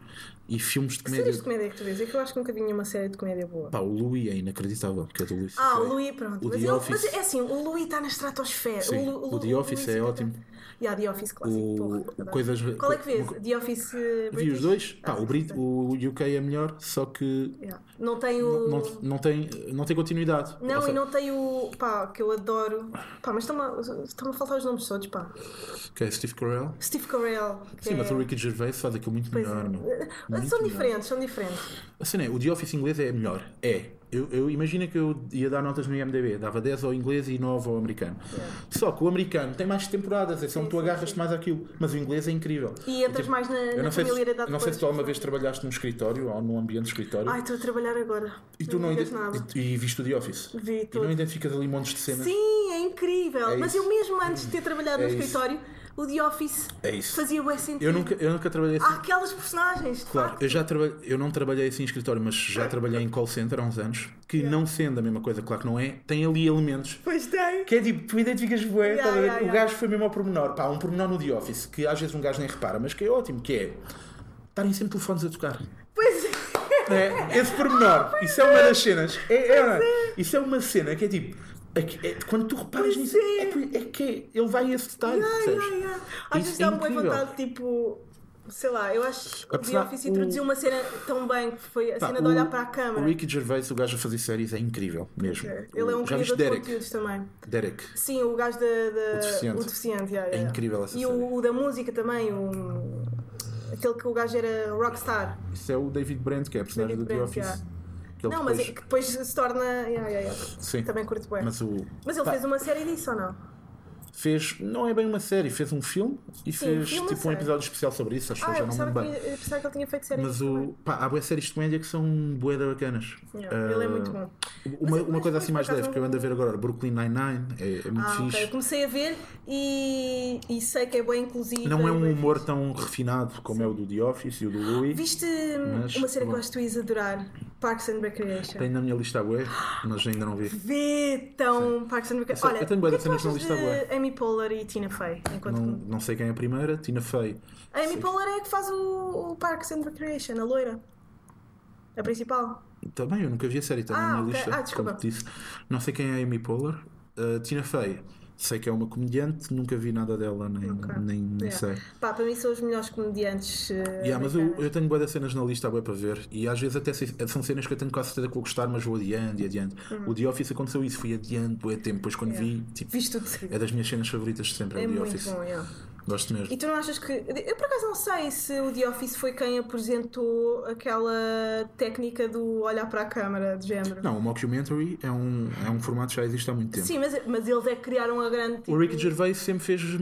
e filmes de Que comédia. séries de comédia que tu vês? É que eu acho que nunca vi nenhuma série de comédia boa. Pá, o Louis é inacreditável, que é do Louis. Ah, o Louis, pronto. O mas, The ele- Office. mas é assim, o Louis está na estratosfera. Sim, Lu- o The Lu- Office Louis é tá- ótimo. E há The Office clássico. O, porra, o coisas, Qual é que vês? The Office Vi British? os dois. Pá, Ah, o, Brit, o UK é melhor, só que Yeah. Não tem o. não, não, tem, não tem continuidade. Não, e não tem o. pá, que eu adoro. Pá, mas estão-me a, estão a faltar os nomes todos, pá. Que é Steve Carell. Steve Carell. Sim, é... mas o Ricky Gervais faz aquilo muito Pois melhor. é. Muito são melhor. diferentes, são diferentes. Assim, é, o The Office inglês é melhor. É. Eu, eu imagino que eu ia dar notas no IMDB, dava 10 ao inglês e 9 ao americano. Só que o americano tem mais temporadas, é só Sim, tu agarras-te mais àquilo. Mas o inglês é incrível. E entras Tipo, mais na, Eu na não se, familiaridade não sei se tu alguma vez trabalhaste num escritório ou num ambiente de escritório Ai, estou a trabalhar agora. e tu não, ide- nada. e, e viste o The Office. Vi E não identificas ali montes de cenas. Sim, é incrível. É Mas eu mesmo antes de ter trabalhado É no isso. escritório, o The Office É fazia bem sentido. Eu nunca, eu nunca trabalhei assim. Há aquelas personagens, Claro, facto. eu já trabalhei, eu não trabalhei assim em escritório, mas já trabalhei em call center há uns anos, que não sendo a mesma coisa, claro que não é, tem ali elementos. Pois tem. Que é tipo, tu identificas bué, Yeah, ver? yeah, o yeah. gajo foi mesmo ao pormenor, pá, um pormenor no The Office, que às vezes um gajo nem repara, mas que é ótimo, que é estarem sempre telefones a tocar. Pois é. É, esse pormenor, isso é uma das cenas. É, é, Isso é uma cena que é tipo. É que- é- quando tu reparas nisso, é. é. que- é que ele vai a esse detalhe. Yeah, yeah, yeah. Às vezes é dá-me boa incrível. vontade, tipo. Sei lá, eu acho que o The Office o- introduziu uma cena tão bem que foi a Pá, cena de olhar para a O câmara. Ricky Gervais, o gajo a fazer séries, é incrível mesmo. Ele é um Já criador de Derek? conteúdos também. Derek. Sim, o gajo da. O deficiente. O deficiente, yeah, É yeah. incrível essa E o, o da música também, o. Aquele que o gajo era rockstar. Isso é o David Brent, que é a personagem David do The Office. Que ele não, mas é depois- que depois se torna. Yeah, yeah, yeah. Sim. Também curto bem. Mas, Mas o. ele pá, fez uma série disso ou não? fez. Não é bem uma série, fez um filme e Sim, fez filme, tipo um sei. episódio especial sobre isso, acho que Ah, já eu não me pensava, lembro que, eu pensava que ele tinha feito série Mas o. Pá, há boas séries de comédia que são bué bacanas. Yeah, ele é muito bom. Uma, Mas- uma mas- coisa mas assim mais leve que eu ando a ver agora, Brooklyn Nine-Nine, é, é muito Ah, fixe. Eu comecei a ver e, e sei que é bem inclusivo. Não é um humor fixe. tão refinado como é o do The Office e o do Louis. Viste Mas, uma série que eu acho que tu ias adorar? Parks and Recreation. Tenho na minha lista a bué, mas ainda não vi. Vê tão Parks and Recreation. Olha, eu tenho que de é que cenas na lista, de Amy Poehler e Tina Fey? Enquanto Não, não sei quem é a primeira, Tina Fey. A Amy Poehler é a que faz o, o Parks and Recreation, a loira. A principal. Também, eu nunca vi a série, está Ah, na minha ok. lista. Ah, desculpa. como disse. Não sei quem é a Amy Poehler. Uh, Tina Fey, sei que é uma comediante, nunca vi nada dela, nem, Ok. nem, nem Yeah. sei. Pá, para mim são os melhores comediantes. eh, Yeah, mas eu, eu tenho boas cenas na lista bué para ver e às vezes até são cenas que eu tenho quase certeza que vou gostar, mas vou adiante e adiante. Uhum. O The Office aconteceu isso, fui adiante, bué tempo, depois quando Yeah. vi, tipo, Viste tudo é das minhas cenas favoritas de sempre, é, É o The muito Office. bom, yeah. Gosto mesmo. E tu não achas que. Eu por acaso não sei se o The Office foi quem apresentou aquela técnica do olhar para a câmara de género. Não, o mockumentary é um, é um formato que já existe há muito tempo. Sim, mas, mas eles é que criaram a grande. O tipo, Ricky Gervais sempre fez. uh,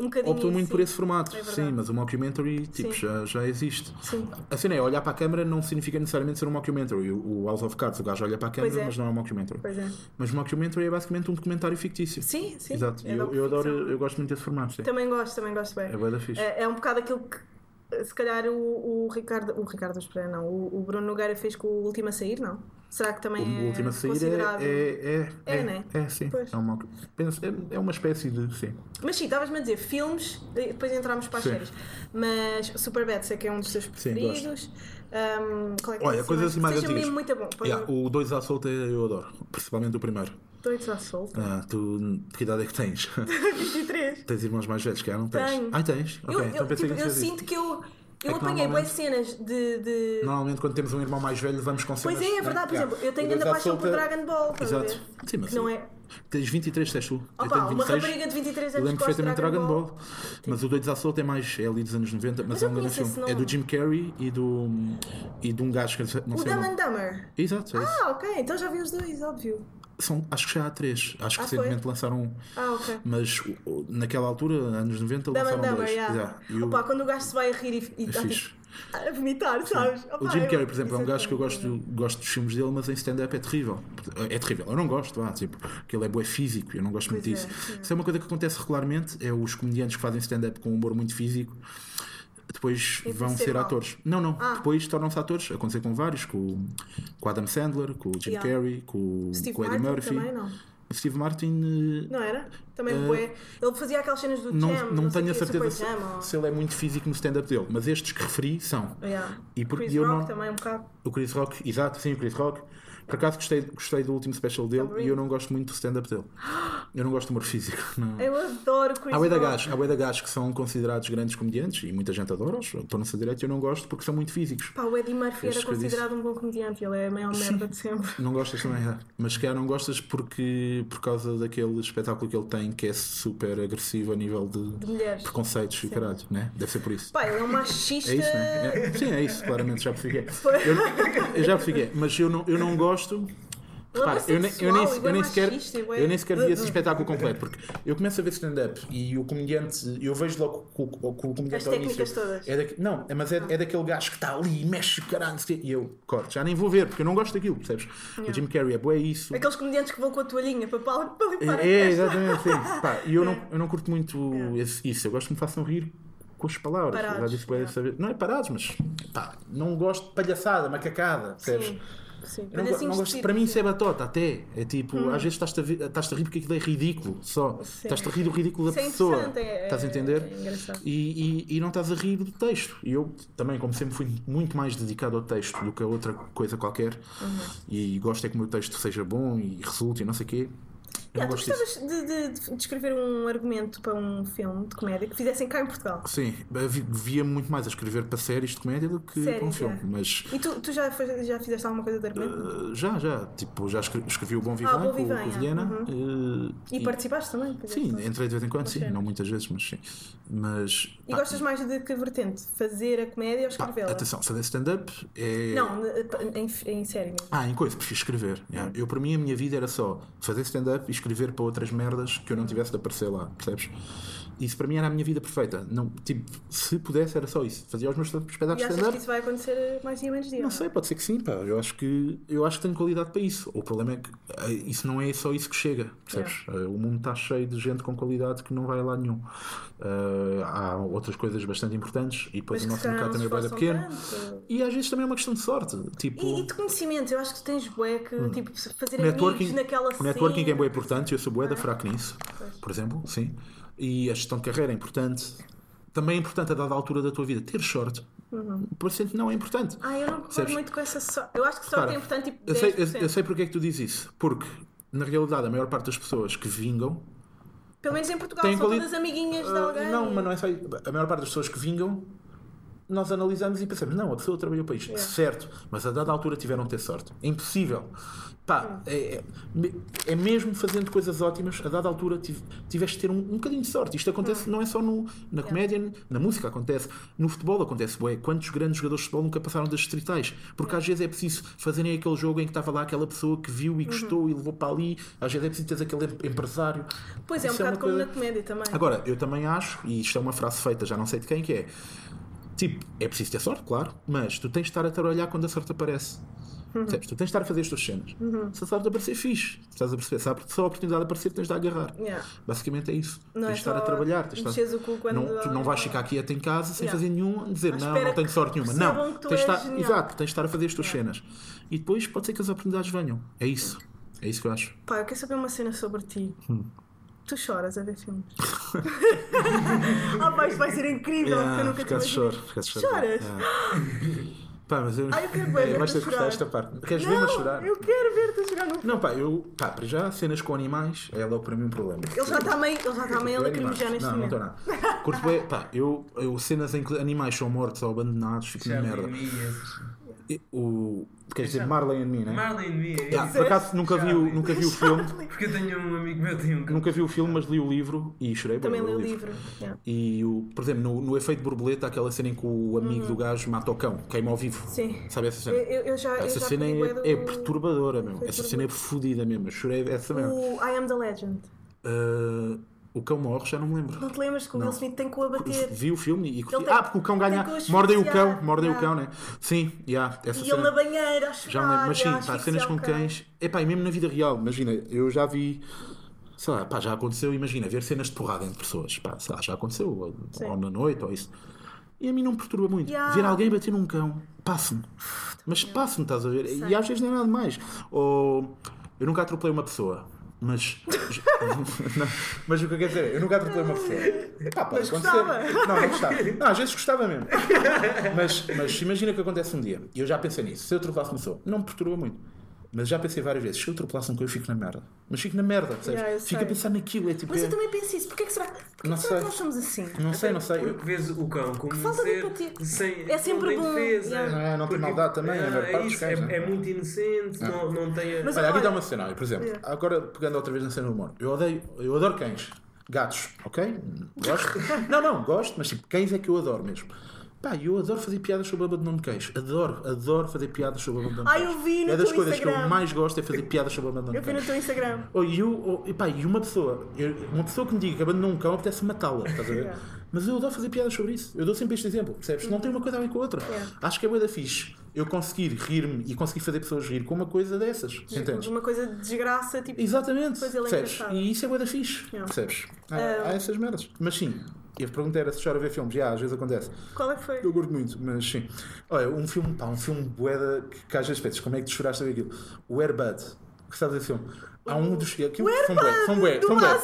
Um optou muito sim. por esse formato. É sim, mas o mockumentary tipo, Sim. já, já existe. Sim. A cena é, olhar para a câmera não significa necessariamente ser um mockumentary. O o House of Cards, o gajo olha para a câmera, Pois é. mas não é um mockumentary. Pois é. Mas o mockumentary é basicamente um documentário fictício. Sim, sim. Exato. É eu, eu adoro, eu gosto muito desse formato. Sim. Também gosto, também gosto bem. É bué da fixe. É, é um bocado aquilo que se calhar o, o Ricardo. O Ricardo Espera, não. O, o Bruno Nogueira fez com o último a sair, não? Será que também O é último a sair considerado... é, é, é, É, né? é, sim. Pois. É uma, penso- é, é uma espécie de. Sim. Mas sim, estavas-me a dizer filmes, depois entramos para as Sim. séries. Mas Superbad sei que é um dos teus preferidos. Um, qual é Olha, é coisas mais Seja antigas. muito bom. Yeah, o 2 à solta eu adoro. Principalmente o primeiro. Doidos à solta. Ah, tu, que idade é que tens? 23. tens irmãos mais velhos que já não tens? Tenho. Ah, tens? Ok, eu eu, então pensei tipo, que eu tinhas isso. sinto que eu, É eu que apanhei boas cenas de. de... Normalmente quando temos um irmão mais velho vamos com cenas... Pois é, é né? verdade. Por Yeah. exemplo, eu tenho grande paixão por Dragon Ball. Exato. ver? Sim, mas não é. Tens 23, tens tu. eu Opa, tenho uma 26. rapariga de 23 Eu anos lembro perfeitamente Dragon Dragon Ball. Mas o 2 à solta é mais. É ali dos anos 90, mas, Mas é eu um grande filme. É do. Jim Carrey e do. e de um gajo que eu não O sei. o Dumb and Dumber. Exato, é. Ah, ok. Então já vi os dois, óbvio. São, acho que já há três. Acho que Ah, foi? recentemente lançaram um. Ah, ok. Mas o- naquela altura, anos 90, Dumb lançaram Dumber, dois. yeah. Yeah. E o- Opa, quando o gajo se vai a rir e, e é tá, fixe. tipo, a vomitar, sabes? Opa, O Jim Carrey, por exemplo, é um isso gajo que eu gosto, gosto dos filmes dele, mas em stand-up é terrível. É terrível. Eu não gosto, ah, tipo, porque ele é bué físico, eu não gosto muito Pois disso. é, é. Isso é uma coisa que acontece regularmente, é os comediantes que fazem stand-up com humor muito físico, depois E vão ser atores. Não, não, Ah. depois tornam-se atores. Aconteceu com vários, com, o- com Adam Sandler, com o Jim Yeah. Carrey, com, Steve com o Eddie Martin Murphy. também, não? O Steve Martin, eh, Não era? Também Uh, bué. Ele fazia aquelas cenas do Não, jam. não tenho a certeza se, Jam, ou- se ele é muito físico no stand-up dele, mas estes que referi são. Yeah. E porque Chris eu Rock não. também um bocado. O Chris Rock, exato, sim, o Chris Rock. Por acaso gostei, gostei do último special dele Também. e eu não gosto muito do stand-up dele. Eu não gosto de humor físico. Não. Eu adoro Chris Rock. há bué da gajos que são considerados grandes comediantes e muita gente adora-os, estou nessa direita e eu não gosto porque são muito físicos. Pá, o Eddie Murphy era que eu disse. considerado um bom comediante. Ele é a maior merda de sempre. Não gostas também, é. Mas se calhar não gostas porque por causa daquele espetáculo que ele tem que é super agressivo a nível de, De mulheres. preconceitos e caralho, né? Deve ser por isso. Pá, ele é um machista. É isso, né? É- sim, é isso, claramente, já percebi que é. Eu, eu já percebi que é, mas eu não, eu não gosto. Repara, eu, nem, eu, nem, eu, nem igual sequer, machista, igual- eu nem sequer vi esse espetáculo completo, porque eu começo a ver stand-up e o comediante, eu vejo logo com, com, com o comediante As ao técnicas início. todas. É daqui- não, é- mas é, é daquele gajo que está ali e mexe o caralho, não o e eu corto, já nem vou ver, porque eu não gosto daquilo, percebes? O Jim Carrey é bué isso. Aqueles comediantes que vão com a toalhinha para, para, para limpar a É, é, exatamente, sim. Pá, e eu não, eu não curto muito esse- isso, eu gosto que me façam rir com as palavras. Parados, já disse é. vez. Não é parados, mas pá, não gosto de palhaçada, macacada, percebes? Sim, sim. Não, Palhacinhos não gosto, para mim isso é batota, até. É tipo, às vezes estás-te a, estás-te a rir porque aquilo é ridículo, só. Estás-te a rir do ridículo da Isso é pessoa. é- estás a entender? é e, e, e não estás a rir do texto. E eu também, como sempre, fui muito mais dedicado ao texto do que a outra coisa qualquer. Uhum. E gosto é que o meu texto seja bom e resulte e não sei o quê. Yeah, tu gostavas de, de- de escrever um argumento para um filme de comédia que fizessem cá em Portugal? Sim, vi- via muito mais a escrever para séries de comédia do que Séries, para um filme. é. Mas E tu, tu já, já fizeste alguma coisa de argumento? uh, já, já. Tipo, já escrevi, escrevi o Bom Ah, Vivan Bom com, Vivan, com o. Viena. uh, e, participaste também? Sim, coisas. entrei de vez em quando, sim. Não muitas vezes, mas sim. Mas. E pá, gostas mais de que vertente? Fazer a comédia ou escrevê-la? atenção, fazer stand-up é. Não, em, em série mesmo. Ah, em coisa, prefiro escrever. yeah. Eu, para mim, a minha vida era só fazer stand-up e escrever para outras merdas que eu não tivesse de aparecer lá, percebes? Isso para mim era a minha vida perfeita. Não, tipo, se pudesse, era só isso. Fazia os meus espetáculos de achas que stand-up. isso vai acontecer mais dia menos dia? Não sei, pode ser que sim, pá. Eu acho que, eu acho que tenho qualidade para isso. O problema é que eh, isso não é só isso que chega, percebes? Eh, O mundo está cheio de gente com qualidade que não vai a lado nenhum. Eh, há outras coisas bastante importantes e depois Mas o nosso mercado também vai esforçam pequeno. tanto. E às vezes também é uma questão de sorte. Tipo, E, e de conhecimento, eu acho que tens bué que, tipo, fazer networking, amigos naquela o networking é cena. bem importante, eu sou bué da fraco nisso, por exemplo, sim. E a gestão de carreira é importante. Também é importante a dada altura da tua vida ter sorte. Uhum. Parecendo que não é importante. Ah, eu não concordo muito com essa sorte. Eu acho que sorte é importante, tipo, eu sei, 10%. eu, eu sei porque é que tu dizes isso. Porque, na realidade, a maior parte das pessoas que vingam. Pelo menos em Portugal, são quali- todas amiguinhas de Ah, alguém. não, mas não é só. A maior parte das pessoas que vingam, nós analisamos e pensamos: não, a pessoa trabalhou para isto. Certo, mas a dada altura tiveram de ter sorte. É impossível. Pá, é, é, me- é mesmo fazendo coisas ótimas, a dada altura tive- tiveste de ter um, um bocadinho de sorte. Isto acontece não é só no, na comédia, na música acontece, no futebol acontece. Ué, quantos grandes jogadores de futebol nunca passaram das distritais? Porque às vezes é preciso fazerem aquele jogo em que estava lá aquela pessoa que viu e gostou e levou para ali. Às vezes é preciso teres aquele em- empresário. Pois é, um Isso bocado uma como coisa- na comédia também. Agora, eu também acho, e isto é uma frase feita, já não sei de quem que é. Tipo, é preciso ter sorte, claro, mas tu tens de estar a trabalhar quando a sorte aparece. Uhum. Tu tens de estar a fazer as tuas cenas. Se a sorte aparecer, fixe. Estás a perceber? Se a se a oportunidade aparecer, tens de agarrar. Yeah. Basicamente é isso. Não tens é de estar a só trabalhar. Tens estar... quando não, tu não vais ficar quieto em casa sem Yeah. fazer nenhum, dizer não, não tenho sorte nenhuma. Não, tens de estar, genial. exato, tens de estar a fazer as tuas cenas. E depois pode ser que as oportunidades venham. É isso. É isso que eu acho. Pá, eu quero saber uma cena sobre ti. Hum. Tu choras a ver filmes. ah, pá, isto vai ser incrível, porque eu nunca te choro. Choras? Yeah. Pá, mas eu. Ai, eu quero ver, É, vais ter que gostar desta parte. Queres ver-me a Não, chorar? eu quero ver-te a chorar no Não, pá, eu. Pá, para já, cenas com animais é logo para mim um problema. Ele já está meio, ele já está meio a lacrimejar neste Não, não momento. estou nada. Curto bué, pá, eu, eu. Cenas em que animais são mortos ou abandonados, fico na vi merda. O. Quer dizer, Marley and Me, né? Marley and Me. Yeah, esse. por acaso nunca vi, o, nunca vi o filme. Porque eu tenho um amigo meu que tem um. Nunca vi o filme, mas li o livro e chorei Também li o livro. yeah. E, o, por exemplo, no, no efeito borboleta, aquela cena em que o amigo do gajo mata o cão, queima ao vivo. Uhum. Sim. Sabe essa cena? Eu, eu- eu já, eu Essa já cena é, do- é perturbadora mesmo. Essa cena é fodida mesmo. Eu chorei essa mesmo. O I Am the Legend. Uh, o cão morre, já não me lembro. Não te lembras que o. Will Smith tem que o abater? Vi o filme e curti. Ele tem- Ah, porque o cão ganha. o Mordem o cão, mordem o Yeah. cão, né? Sim, yeah, essa E ele cena. na banheira a chorar. Já me lembro, mas sim, pá, cenas o com cães. Epá, e mesmo na vida real, imagina, eu já vi. Sei lá, pá, já aconteceu, imagina, ver cenas de porrada entre pessoas. Pá, sei lá, já aconteceu, ou, ou na noite, ou isso. E a mim não me perturba muito. Yeah. Ver alguém bater num cão, passo-me. Mas passo-me, estás a ver? E às vezes não é nada mais. Ou eu nunca atropelei uma pessoa. Mas. não, mas o que eu quero dizer é, eu nunca atropelei uma pessoa. Pá, pode Mas acontecer. gostava. Não, não gostava. Não, às vezes gostava mesmo. Mas, mas imagina que acontece um dia, e eu já pensei nisso, se eu atropelasse uma pessoa, não me perturba muito. Mas já pensei várias vezes, se eu atropelasse um coelho, fico na merda. Mas fico na merda, percebes? Yeah, fico a pensar naquilo, é tipo. Mas é- eu também penso isso. Porquê que será, porquê Não que, será que nós somos assim? Não sei, não sei. Eu- Porque vês o cão como falta um de ser empatia. sem, É sempre não bom, defesa. yeah. Ah, não tem maldade também, a parte dos isso, cães, é, não é? é muito inocente, não, não tem. a- Mas Olha, aqui olha- dá uma cena, por exemplo, Yeah. agora pegando outra vez na cena do humor, eu odeio, eu adoro cães, gatos, ok? Gosto? não, não, gosto, mas tipo, cães é que eu adoro mesmo. Pá, eu adoro fazer piadas sobre abandono de cães. Adoro, adoro fazer piadas sobre abandono de Ah, cães. eu vi no É das teu coisas que Instagram. eu mais gosto é fazer piadas sobre abandono Eu de vi no cães. teu Instagram. Oh, e, eu, oh, e, pá, e uma pessoa, eu- uma pessoa que me diga que abandonou um cão apetece matá-la, estás a ver? Yeah. Mas eu adoro fazer piadas sobre isso. Eu dou sempre este exemplo, percebes? Não tem uma coisa a ver com a outra. Yeah. Acho que é bué da fixe eu conseguir rir-me e conseguir fazer pessoas rir com uma coisa dessas. Entendes? Uma coisa de desgraça, tipo. Exatamente. Pois ele é percebes? engraçado. E isso é bué da fixe. Yeah. Percebes? Há, Ah. há essas merdas. Mas sim, e a pergunta era se chora a ver filmes. Já, às vezes acontece. Qual é que foi? Eu gosto muito, mas sim. Olha, um filme, pá, um filme boeda que, que às vezes pensas, como é que tu choraste a ver aquilo? O Airbud. Gostavas desse filme? Há um dos. Aquilo, O são bué, são bué, são bué.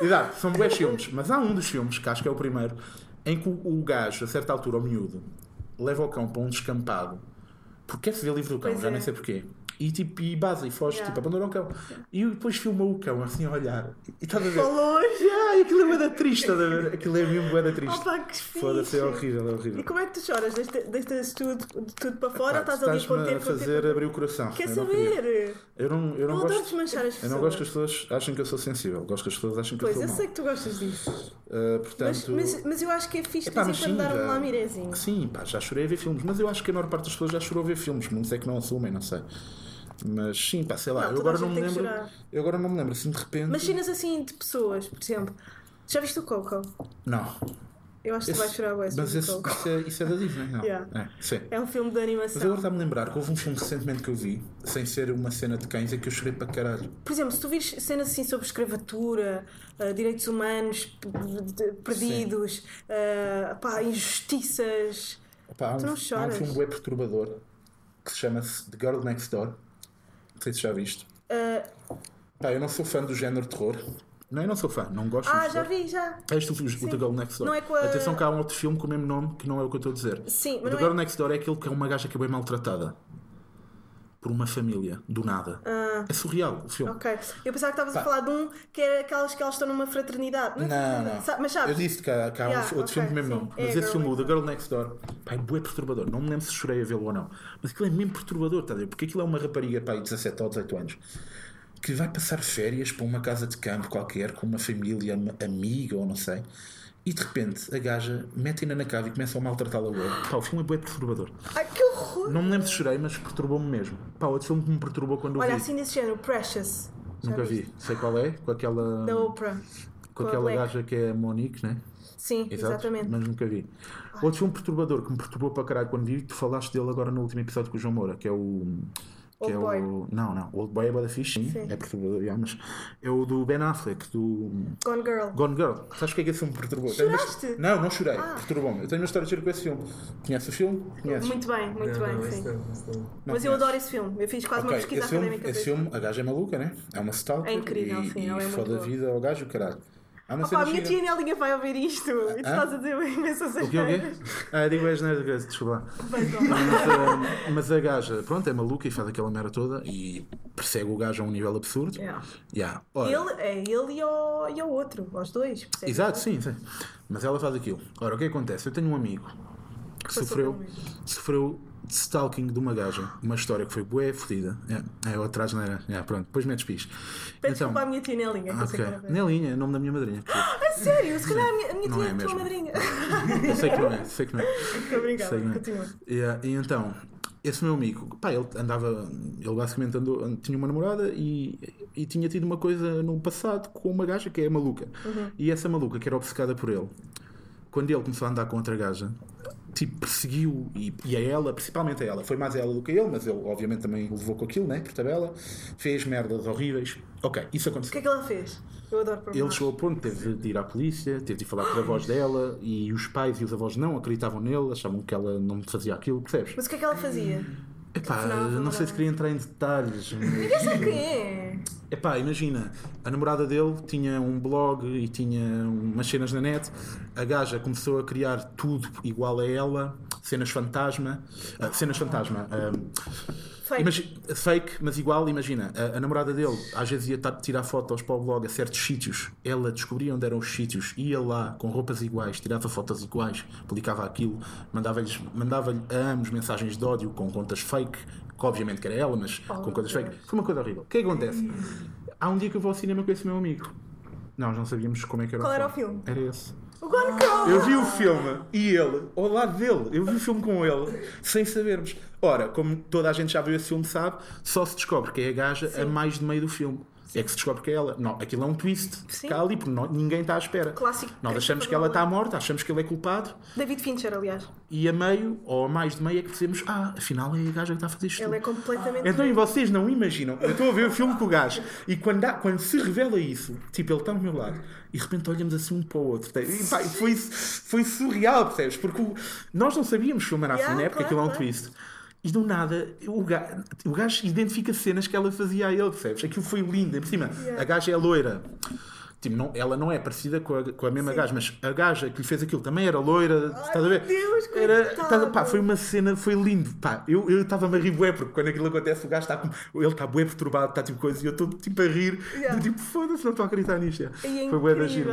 Exato, são bué filmes. Mas há um dos filmes, que acho que é o primeiro, em que o, o gajo, a certa altura, o miúdo, leva o cão para um descampado porque quer se ver livre do cão, Pois já é. nem sei porquê. E tipo, e base e foge, Yeah. tipo, abandona o cão. E depois filmou o cão assim a olhar. E estás a ver? Longe. Yeah, e aquilo é bué da triste, estás a ver? Aquilo é mesmo bué da triste. Opa, que. Foda-se, é horrível, é E horrível. como é que tu choras? Deixas tudo, tudo para fora ou estás ali conter, a fazer conter? abrir o coração. Quer Eu não saber? Eu não, eu Eu não adoro gosto. desmanchar as Eu pessoas. não gosto que as pessoas achem que eu sou sensível. Gosto que as pessoas achem que Pois, eu eu sou sei mau. que tu gostas disso. Uh, Mas, portanto. mas, mas eu acho que é fixe de Epá, vez mas em quando sim, dar um lamirezinho. Sim, pá, já chorei a ver filmes, mas eu acho que a maior parte das pessoas já chorou a ver filmes, muitos é que não assumem, não sei. Mas sim, pá, sei lá, Não, eu agora não me lembro. Eu agora não me lembro, assim de repente. Mas cenas assim de pessoas, por exemplo. Já viste o Coco? Não. Eu acho que tu vais chorar se mas esse, isso, é, isso é da Disney, não? Yeah. É, sim. É um filme de Mas agora animação. está-me a lembrar que houve um filme recentemente que eu vi, sem ser uma cena de cães, é que eu chorei para caralho. Por exemplo, se tu vires cenas assim sobre escravatura, ah, direitos humanos perdidos, ah, pá, injustiças. Pá, um, Tu não há um choras? filme web perturbador que se chama-se The Girl Next Door. Não sei se já viste. ah, Pá, eu não sou fã do género terror. Não, eu não sou fã, não gosto ah, já vi, já. Este o, o The Girl Next Door. Não é com a- Atenção que há um outro filme com o mesmo nome que não é o que eu estou a dizer. Sim, o mas The não Girl é. Next Door é aquele que é uma gaja que é bem maltratada por uma família, do nada. É surreal o filme. Ah. Ok. Eu pensava que estavas a falar de um que era aquelas que elas estão numa fraternidade. Não, não. Sa- Mas Eu sabes? disse que há, que há Yeah, outro ok, filme com o mesmo sim. nome. É Mas a esse Girl filme, o The Girl Next Door, pá, é bué perturbador. Não me lembro se chorei a vê-lo ou não. Mas aquilo é mesmo perturbador, está a ver? Porque aquilo é uma rapariga, pá, de 17 ou 18 anos, que vai passar férias para uma casa de campo qualquer, com uma família am- amiga ou não sei. E de repente a gaja mete-na na cave e começa a maltratá-la. Pá, o filme é bué perturbador. Ai, que horror! Não me lembro se chorei, mas perturbou-me mesmo. Pá, outro filme que me perturbou quando Olha, vi. assim desse género, Precious. Já Nunca viste? vi. Sei qual é, com aquela. Da Oprah. com com aquela gaja que é a Monique, né? Sim, Exato, exatamente. Mas nunca vi. Outro filme perturbador que me perturbou para caralho quando vi, tu falaste dele agora no último episódio com o João Moura, que é o. Que Old é Boy. o. Não, não. Old Boy é bada fixe, sim. Sim. É perturbador, já, mas. É o do Ben Affleck, do. Gone Girl. Gone Girl. Sabes o que é que esse filme me perturbou? Tenho uma- Choraste? Não, não chorei. Ah. Perturbou-me. Eu tenho uma história de com esse filme. Conheces o filme? Conheces? Muito bem, muito Não, bem, não, sim. não, Mas eu adoro esse filme. Eu fiz quase uma Ok, pesquisa esse filme, académica. esse filme, a gaja é maluca, né? É uma stalker. É incrível, e, sim, e ela é foda a vida ao gajo, caralho. Há uma Opa, a minha tia Nelinha vai ouvir isto. E tu estás a dizer imensas O quê, o quê? Ah, digo és nerd, desculpa lá. Mas, ah, mas a gaja, pronto, é maluca e faz aquela merda toda e persegue o gajo a um nível absurdo. Yeah. Yeah. Ora, Ele, é ele e o, e o outro, aos dois. Exato, sim, sim. Mas ela faz aquilo. Ora, o que acontece? Eu tenho um amigo que Passou sofreu, sofreu stalking de uma gaja. Uma história que foi bué fodida. É, eu atrás não era. Yeah, pronto, depois metes pis. Peço desculpa à minha tia Nelinha. que eu sei Ok. que era bem. Nelinha, é o nome da minha madrinha. A sério, se calhar a minha, a minha Não tia é é a tua madrinha. Eu sei que não é, sei que não é. Estou a brincar, Sei, né? continua. Yeah, e então, esse meu amigo, pá, ele andava, ele basicamente andou, tinha uma namorada e, e tinha tido uma coisa no passado com uma gaja que é maluca. E essa maluca, que era obcecada por ele, quando ele começou a andar com outra gaja, tipo, perseguiu e, e a ela, principalmente a ela, foi mais a ela do que a ele, mas ele obviamente também o levou com aquilo, né, por tabela, fez merdas horríveis. Ok, isso O aconteceu. que é que ela fez? Eu adoro para Ele chegou ao ponto, teve de ir à polícia, teve de falar com os avós dela e os pais e os avós não acreditavam nele, achavam que ela não fazia aquilo, percebes? Mas o que é que ela fazia? Epá, Telefonava, não sei se queria entrar em detalhes. mas- Ninguém sabe quem é. Epá, imagina, a namorada dele tinha um blog e tinha umas cenas na net. A gaja começou a criar tudo igual a ela, cenas fantasma, ah, cenas fantasma. ah, Fake. fake, mas igual, imagina, a, a namorada dele às vezes ia tirar fotos para o blog a certos sítios, ela descobria onde eram os sítios, ia lá com roupas iguais, tirava fotos iguais, publicava aquilo, mandava-lhes mandava a ambos mensagens de ódio com contas fake, que obviamente que era ela, mas com contas fake. Foi uma coisa horrível. O que é que acontece? Há um dia que eu vou ao cinema com esse meu amigo. Nós não sabíamos como é que era Qual o era filme. o filme? Era esse. O Gone Girl! Eu vi o filme e ele, ao lado dele, eu vi o filme com ele, sem sabermos. Ora, como toda a gente já viu esse filme, sabe, só se descobre que é a gaja a mais de meio do filme. É que se descobre que é ela. Não, aquilo é um twist Sim. há ali, porque não- ninguém está à espera. Clássico Nós achamos que ela está morta, achamos que ele é culpado, David Fincher, aliás. e a meio, ou a mais de meio, é que dizemos: Ah, afinal é a gaja que está a fazer isto. Ele é tudo." completamente. Então, e vocês não imaginam? Eu estou a ver o filme com o gajo e quando, há- quando se revela isso, tipo, ele está ao meu lado e de repente olhamos assim um para o outro. E, pá, foi, foi surreal, percebes? Porque o- nós não sabíamos filmar assim Yeah, na época, claro, aquilo é um claro. twist. E do nada, o gajo, o gajo identifica cenas que ela fazia a ele, percebes? Aquilo foi lindo. E por cima, Yeah. a gaja é loira. Tipo, não, ela não é parecida com a, com a mesma gaja, mas a gaja que lhe fez aquilo também era loira. estás a ver? meu Deus, era, estás pá, foi uma cena, foi lindo. Pá, eu eu estava-me a rir bué, porque quando aquilo acontece, o gajo está ele está bué perturbado, está tipo coisa, e eu estou tipo a rir. Yeah. do tipo, foda-se, não estou a acreditar nisto. É foi bué da giro.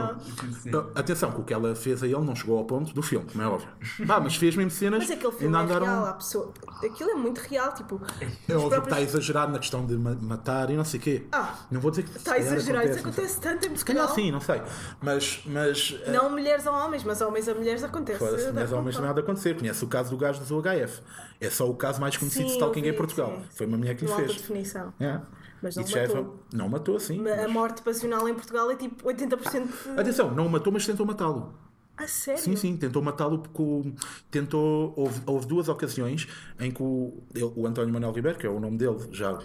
atenção, que o que ela fez a ele não chegou ao ponto do filme, como é óbvio. Pá, mas fez mesmo cenas. Mas aquele filme ainda é andaram- real, a pessoa. Aquilo é muito real, tipo. É os óbvio que está próprios- exagerado na questão de ma- matar e não sei o quê. Ah, não vou dizer que Está exagerado, isso acontece tanto em Se calhar Portugal. sim, não sei. Mas. mas eh, Não mulheres a homens, mas homens a mulheres acontece. Foda-se, mas homens também há de acontecer. Conhece o caso do gajo do UHF. É só o caso mais conhecido de stalking vi, em Portugal. sim. Foi uma mulher que lhe fez. definição. É. Mas não é matou. fa- Não matou, sim. A mas- morte passional em Portugal é tipo 80% de... Atenção, não o matou, mas tentou matá-lo. A sério? Sim, sim, tentou matá-lo porque tentou. Houve, houve duas ocasiões em que o, ele- o António Manuel Ribeiro, que é o nome dele, já.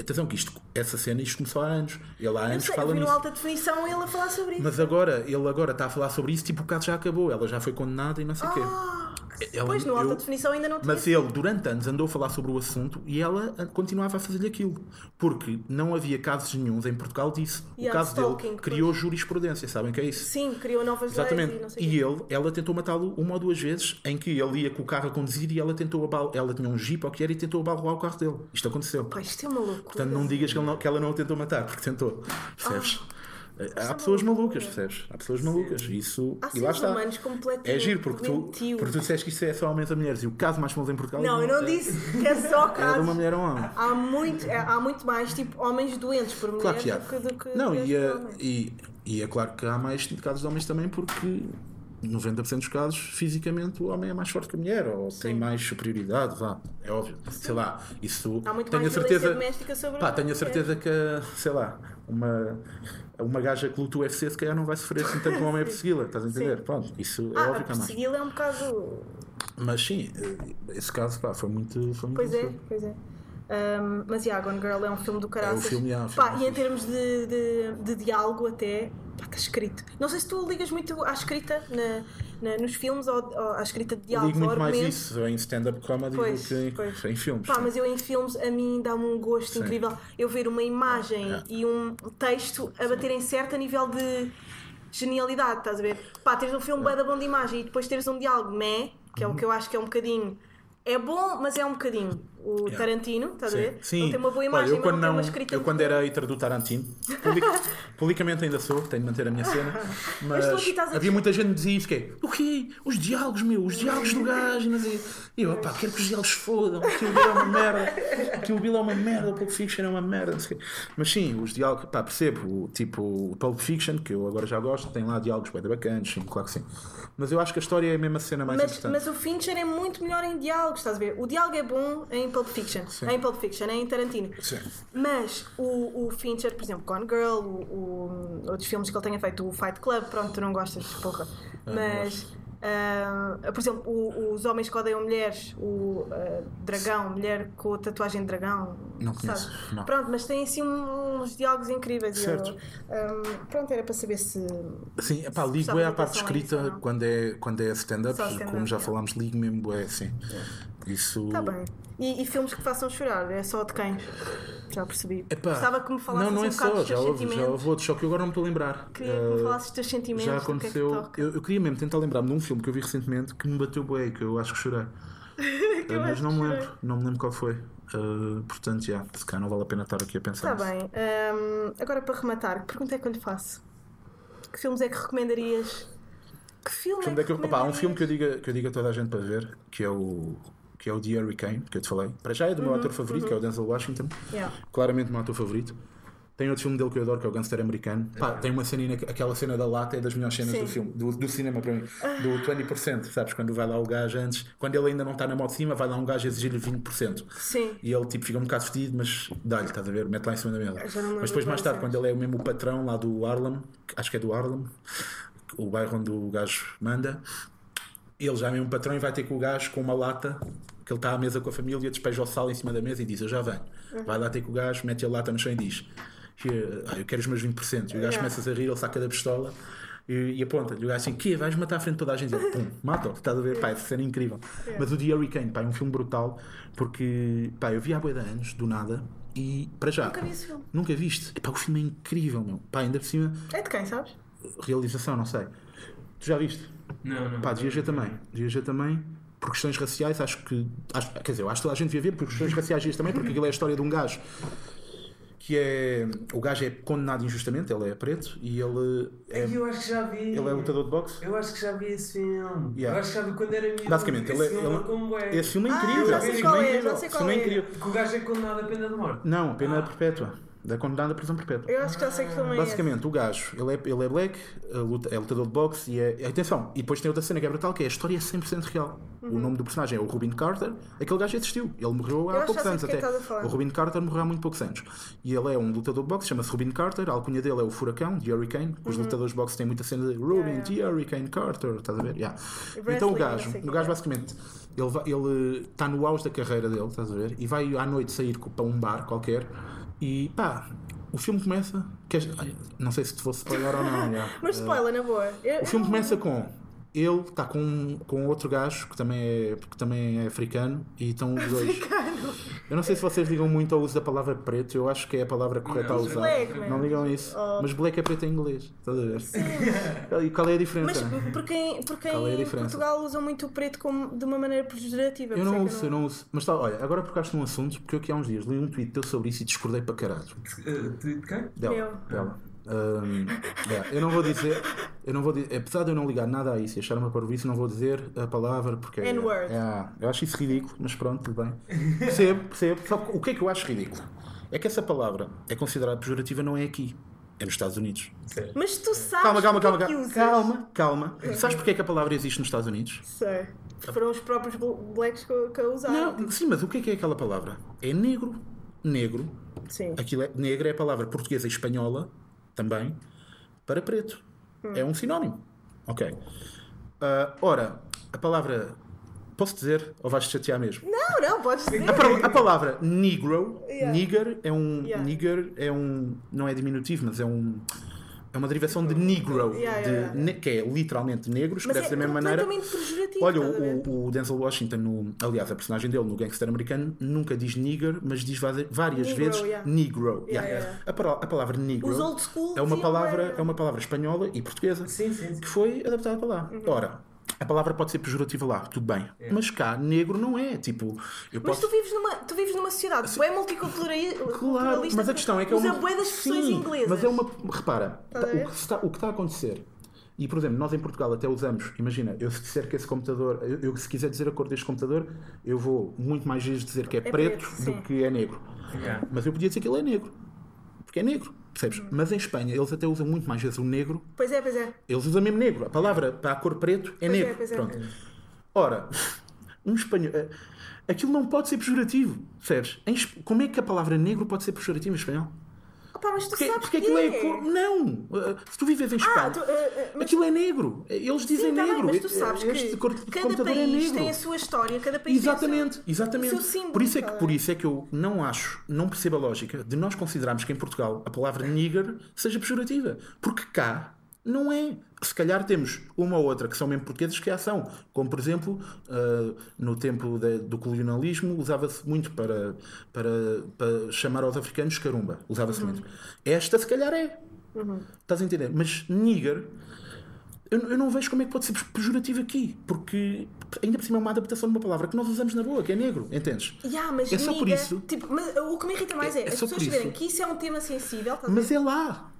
Atenção, que isto, essa cena isto começou há anos. Ele há Eu anos sei, eu fala vi no nisso. alta definição ele a falar sobre isso. Mas agora, ele agora está a falar sobre isso, tipo, o caso já acabou, ela já foi condenada e não sei o quê. Ah, Ela- pois no alta eu- definição ainda não tinha. Mas ele, durante anos, andou a falar sobre o assunto e ela ah, continuava a fazer-lhe aquilo. Porque não havia casos nenhums em Portugal disso. E o caso dele criou jurisprudência, sabem o que é isso? Sim, criou novas Exatamente. leis e o E ele, ela tentou matá-lo uma ou duas vezes em que ele ia com o carro a conduzir e ela tentou abal... ela tinha um jeep ou o que era e tentou abalar o carro dele. Isto aconteceu. Pá, isto é uma loucura. Portanto, não digas que, não- que ela não o tentou matar, porque tentou. Percebes? Há é pessoas malucas, percebes? Há pessoas malucas. Isso, Há e lá seres está. humanos completamente É giro, porque tu, porque tu disseste que isso é só homens a mulheres e o caso mais famoso em Portugal Não, eu não é- disse que é só é de uma mulher a um homem. Há muito, é- há muito mais tipo homens doentes por mulher Claro que há. do que, do que Não, mulheres e é, e, e é claro que há mais casos de homens também porque 90% dos casos, fisicamente, o homem é mais forte que a mulher ou tem mais superioridade, vá, é óbvio. Sei lá, isso Há muito tenho a mais violência certeza. doméstica sobre Pá, a tenho a certeza que, sei lá, uma, uma gaja que luta o UFC se calhar não vai sofrer assim tanto como um homem a persegui-la, estás a entender? Sim. Pronto, isso é Ah, a óbvio que há mais. persegui-la é um bocado. Mas sim, esse caso pá, foi muito. Foi muito Pois é, pois é. Um, mas yeah, Gone Girl é um filme do caraças. filme, yeah, o Pá, filme é e em termos de, de, de diálogo até, pá, está escrito. Não sei se tu ligas muito à escrita na, na- nos filmes ou, ou à escrita de Eu diálogos ligo muito mais isso em stand-up comedy Pois, do que em, pois. em filmes. Pá, mas eu em filmes a mim dá-me um gosto Sim. incrível eu ver uma imagem É. e um texto a baterem certo a nível de genialidade, estás a ver? Pá, teres um filme É. bué da bom de imagem e depois teres um diálogo meh, que é Uhum. o que eu acho que é um bocadinho. É bom, mas é um bocadinho. O Yeah. Tarantino, estás a ver? Sim, tem uma boa Olha, imagem, eu mas quando, não não, eu quando era hater do Tarantino, public- publicamente ainda sou, tenho de manter a minha cena, mas aqui havia muita gente que dizia isso: que é, o quê? Os diálogos, meu, os diálogos do gajo. E eu, pá, quero que os diálogos fodam, aquilo Bill é uma merda, aquilo Bill é uma merda, o Pulp Fiction é uma merda, o. Mas sim, os diálogos, pá, percebo, o, tipo, o Pulp Fiction, que eu agora já gosto, tem lá diálogos bem bacanas, sim, claro que sim. Mas eu acho que a história é a mesma cena mais Mas, importante. mas o Fincher é muito melhor em diálogos, estás a ver? O diálogo é bom em Pulp Fiction, em Pulp Fiction, em Tarantino. Sim. Mas o, o Fincher, por exemplo, Gone Girl, o, o- outros filmes que ele tenha feito, o Fight Club, pronto, tu não gostas, porra. Mas, ah, por exemplo, o- os Homens que Odeiam Mulheres, o ah, Dragão, mulher com tatuagem de dragão. Não conheço, não. Pronto, mas tem assim uns diálogos incríveis. Certo. eu, ah, pronto, era para saber se. Sim, epá, ligo é parte a isso escrita quando é, quando é stand-up, Só stand-up, como já é. falámos, ligo mesmo, é assim. Isso. Está bem. E, e filmes que façam chorar, é só de quem? Já percebi. Epá, Gostava que me falasses Não, não um é bocado só, já houve, já houve outros, só que eu agora não me estou a lembrar. Queria que me Eh, falasses dos teus sentimentos. já que é aconteceu. que te toca. eu, eu queria mesmo tentar lembrar-me de um filme que eu vi recentemente que me bateu bué, que eu acho que chorei. eu Eh, mas acho não que me lembro, não me lembro qual foi. Eh, portanto, já, se calhar não vale a pena estar aqui a pensar. Está bem. Hum, agora para rematar, que pergunta é que eu lhe faço? Que filmes é que recomendarias? Que filme Filme é que daquele- opá, há um filme que eu, diga, que eu digo a toda a gente para ver, que é o, que é o The Hurricane, que eu te falei. Para já é do meu ator favorito, que é o Denzel Washington. Uhum, Yeah. Claramente o meu ator favorito. Tem outro filme dele que eu adoro, que é o Gangster Americano. Pá, tem uma cena, aquela cena da lata é das melhores cenas Sim. do filme, do, do cinema para mim. Do 20%, sabes? Quando vai lá o gajo antes, quando ele ainda não está na moto de cima, vai lá um gajo exigir-lhe 20%. Sim. E ele tipo fica um bocado fedido, mas dá-lhe, estás a ver? Mete lá em cima da mesa. Mas depois, mais tarde, quando ele é o mesmo patrão lá do Harlem, acho que é do Harlem, o bairro onde o gajo manda, ele já é mesmo patrão e vai ter com o gajo com uma lata, que ele está à mesa com a família, despeja o sal em cima da mesa e diz: Eu já venho. Uhum. Vai lá ter com o gajo, mete a lata no chão e diz: "Here, ah, Eu quero os meus 20%. E o gajo Yeah. começa a rir, ele saca da pistola. E, e aponta-lhe, o gajo assim, que vais matar à frente de toda a gente? Ele, pum, mata-o, estás a ver? Pá, essa cena é incrível. Mas o The Hurricane, pá, é um filme brutal, porque, pá, eu vi há bué de anos, do nada, e para já. Nunca vi esse filme. Nunca viste? Epá, o filme é incrível, meu. Pá, ainda por cima, É de quem, sabes? realização, não sei. Tu já viste? Não, não. Pá, devias ver também. Devias ver também. Por questões raciais, acho que. Acho, quer dizer, eu acho que toda a gente devia ver por questões raciais dias também, porque aquilo é a história de um gajo que é. O gajo é condenado injustamente, ele é preto e ele é, Eu acho que já vi. ele é lutador de boxe. Eu acho que já vi esse filme. Yeah. Eu acho que já vi quando era miúdo. Basicamente, esse ele é- filme ele- marcou-me bué. Esse filme é Ah, incrível. já esse sei filme qual é é, incrível. já sei qual é é. incrível. Que o gajo é condenado à pena de morte. Não, pena perpétua. Da condenada à prisão perpétua. Eu acho que já sei que é esse. Basicamente, o gajo, ele é, ele é black, luta- é lutador de boxe e é. Atenção, e depois tem outra cena que é brutal, que é a história é 100% real. O nome do personagem é o Rubin Carter, aquele gajo existiu. Ele morreu Eu há poucos anos de até. O Rubin Carter morreu há muito poucos anos. E ele é um lutador de boxe, chama-se Rubin Carter, a alcunha dele é o Furacão, The Hurricane. Os lutadores de boxe têm muita cena de Rubin, Uhum. Yeah, The Hurricane Carter, estás a ver? Yeah. Então o gajo, o gajo é. basicamente, ele está no auge da carreira dele, estás a ver? E vai à noite sair para um bar qualquer e pá, o filme começa. Queres, ai, não sei se te vou spoiler ou não. já. Mas spoiler, na boa. Eu- O filme começa com ele está com, com outro gajo que também, é, que também é africano e estão os dois. Eu não sei se vocês ligam muito ao uso da palavra preto, eu acho que é a palavra correta Não, a usar. black, não ligam isso. Oh. Mas black é preto em inglês, estás a ver? E qual é a Mas diferença? porque, em- porque Qual é em diferença? Portugal usam muito o preto como, de uma maneira pejorativa. Eu por não é uso, que eu não uso. Mas tá, olha, agora tocaste num assunto, porque eu aqui há uns dias li um tweet teu sobre isso e discordei para caralho. Eh, tweet de quem? Dela. Meu. dela. É, eu não vou dizer, eu não vou dizer, apesar de eu não ligar nada a isso e achar uma parvoíce, não vou dizer a palavra porque é- é, eu acho isso ridículo, mas pronto, tudo bem. Percebo, percebo. Só que o que é que eu acho ridículo? É que essa palavra é considerada pejorativa não é aqui, é nos Estados Unidos. Mas tu sabes Calma, calma, calma, calma. usas. Calma, calma. Sabes porque é que a palavra existe nos Estados Unidos? Sei. Foram os próprios bl- blacks que, a usaram. Não, sim, mas o que é que é aquela palavra? É negro. Negro. Sim. Aquilo é, negra é a palavra portuguesa e espanhola também para preto. É um sinónimo. Ok. Ah, ora, a palavra. Posso dizer ou vais-te chatear mesmo? Não, não, podes dizer. A, a palavra negro, Yeah. nigger é um. Yeah. Nigger é um. Não é diminutivo, mas é um. É uma derivação de negro, Yeah, de yeah, yeah. que é literalmente negro, Mas escreve é da mesma maneira. Olha, o, o Denzel Washington, no, aliás, a personagem dele no Gangster Americano, nunca diz nigger, mas diz várias Negro, vezes negro. A, a palavra negro é uma, diziam, palavra, é uma palavra espanhola e portuguesa Sim, sim, sim. que foi adaptada para lá. Uhum. Ora, a palavra pode ser pejorativa lá, tudo bem. Mas cá, negro não é. Tipo, eu Mas posso. tu vives numa, tu vives numa sociedade bué multiculturalista. Claro, mas a questão é que é uma. bué das expressões Sim, inglesas. Mas é uma. Repara, Estás a ver? o que, está, o que está a acontecer. E, por exemplo, nós em Portugal até usamos, imagina, eu se disser que esse computador, eu, eu se quiser dizer a cor deste computador, eu vou muito mais vezes dizer que é, preto, preto, do que é negro. Yeah. Mas eu podia dizer que ele é negro. Porque é negro, percebes? Uhum. Mas em Espanha eles até usam muito mais vezes o negro. Pois é, pois é. Eles usam mesmo negro. A palavra para a cor preto é Pois é, negro. pois é. Pronto. Ora, um espanhol. eh, Aquilo não pode ser pejorativo, percebes? Como é que a palavra negro pode ser pejorativa em espanhol? Opa, mas tu Porque, sabes porque que aquilo é. cor- Não! Uh, Se tu vives em Ah, Espanha, tu, eh, eh, mas, aquilo é negro. Eles dizem sim, tá bem, negro. mas tu sabes este que cor de cada é país negro. tem a sua história, cada país Exatamente, tem exatamente. o seu símbolo. por, isso é que, tá por bem? isso é que eu não acho, não percebo a lógica de nós considerarmos que em Portugal a palavra nigger seja pejorativa. Porque cá Não é. Se calhar temos uma ou outra que são mesmo portugueses que a são. Como, por exemplo, ah, no tempo da- do colonialismo, usava-se muito para, para, para chamar aos africanos carumba. Usava-se muito. Esta, se calhar, é. Estás a entender? Mas nigger, eu, eu não vejo como é que pode ser pejorativo aqui. Porque ainda por cima é uma adaptação de uma palavra que nós usamos na boa, que é negro. Entendes? Yeah, mas É só por nigga, isso. Tipo, mas o que me irrita mais é, É as por pessoas saberem que isso é um tema sensível, Mas é lá.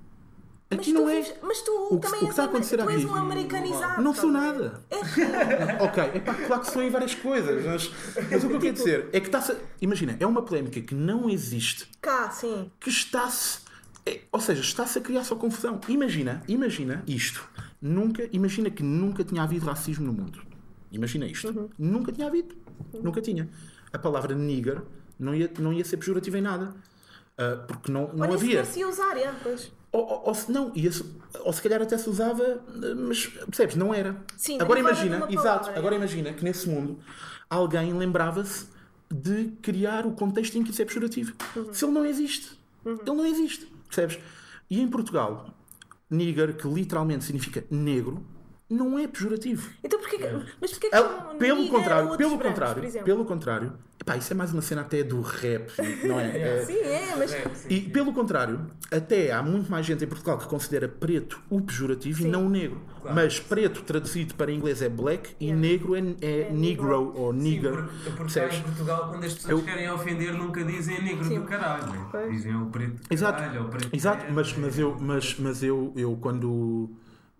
Mas Aqui tu não é. vives- mas tu O que- também o que és, está a acontecer tu és aqui- um americanizado. Não sou ver? nada. É Ok, é pá, claro que sou em várias coisas, mas, mas o que eu quero dizer é que está-se. Imagina, é uma polémica que não existe, cá, sim. que está-se. é- ou seja, está-se a criar só confusão. Imagina, imagina isto. Nunca, imagina que nunca tinha havido racismo no mundo. Imagina isto. Uhum. Nunca tinha havido. Nunca tinha. A palavra nigger não ia, não ia ser pejorativa em nada. Ah, porque não, não Olha, havia. se se usar, é, pois. Ou, ou- ou se não, ia ou se calhar até se usava, mas percebes, não era. Sim, agora imagina, exato, agora é. imagina que nesse mundo alguém lembrava-se de criar o contexto em que isso é pejorativo. Uhum. Se ele não existe, ele não existe, percebes? E em Portugal, nigger, que literalmente significa negro, não é pejorativo. Então porquê que. Mas porquê que Ah, chamam pelo contrário, pelo brancos, contrário, pelo contrário, epá, isso é mais uma cena até do rap, não é? É- Sim, é, mas. É, sim, e sim. pelo contrário, até há muito mais gente em Portugal que considera preto o pejorativo e não o negro. Claro. Mas preto traduzido para inglês é black e negro é, é, negro ou Sim, nigger. porque, porque cá percebes? em Portugal, quando as pessoas Eu- querem ofender, nunca dizem negro Sim. do caralho. né? Pois. Dizem o preto do Exato, caralho, ou preto exato de mas, merda, mas, eu, mas, mas eu, eu quando.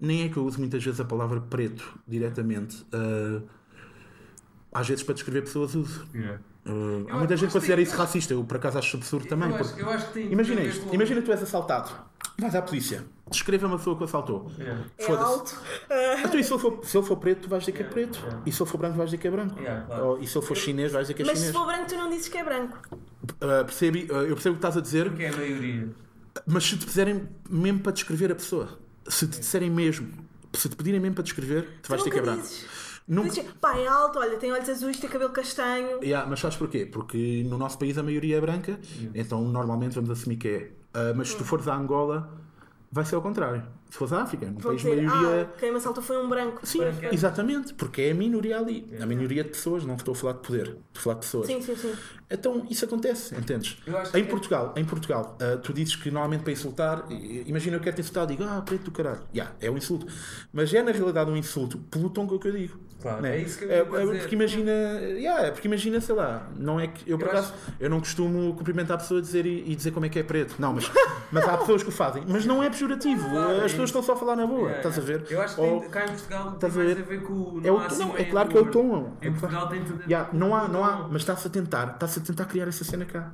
Nem é que eu uso muitas vezes a palavra preto diretamente. ah, às vezes para descrever pessoas uso. Yeah. Ah, Eu há muita gente que considera isso racista. Eu por acaso acho absurdo também. eu, acho, porque- eu acho que tem Imagina isto, com- imagina que tu és assaltado, vais à polícia, descreva uma pessoa que assaltou. Yeah. É Foda-se. alto. Então, e se ele, for, se ele for preto, tu vais dizer que é preto. E se ele for branco, vais dizer que é branco. Yeah, claro. Ou- e se ele for chinês, vais dizer que é Mas se chinês. for branco, tu não dizes que é branco. Ah, percebe, ah, eu percebo o que estás a dizer, Porque é a maioria. mas se te disserem mesmo para descrever a pessoa, se te disserem mesmo, se te pedirem mesmo para descrever, tu vais tu dizer que é nunca Dizes, pá, é alto, olha, tem olhos azuis, tem cabelo castanho. Yeah, mas sabes porquê? Porque no nosso país a maioria é branca, então normalmente vamos assumir que é. Ah, mas se tu fores a Angola, vai ser ao contrário. Se fores à África, no Vão país dizer, maioria. ah, quem me assaltou foi um branco. Sim, Branco é- exatamente, porque é a minoria ali. A minoria de pessoas, não estou a falar de poder, estou a falar de pessoas. Sim, sim, sim. Então isso acontece, entendes? Acho Em Portugal, em Portugal, ah, tu dizes que normalmente para insultar, imagina eu quero te insultar, digo, ah, preto do caralho. Yeah, é um insulto. Mas é na realidade um insulto pelo tom que eu digo. Claro, né? é isso que eu é, dizer. porque imagina, yeah, é porque imagina, sei lá, não é que eu por Eu acaso eu não costumo cumprimentar a pessoa e dizer, e dizer como é que é preto. Não, mas, mas há pessoas que o fazem. Mas não é pejorativo. Claro, é As pessoas estão só a falar na boa. Yeah, Estás a ver? Eu acho que Ou- tem, cá em Portugal tem Estás a mais ver? a ver com o. É, o assim tom, um é claro que é o tom. Em Portugal tem tudo. a ver Yeah, não há, não há, mas está-se a tentar, está-se a tentar criar essa cena cá.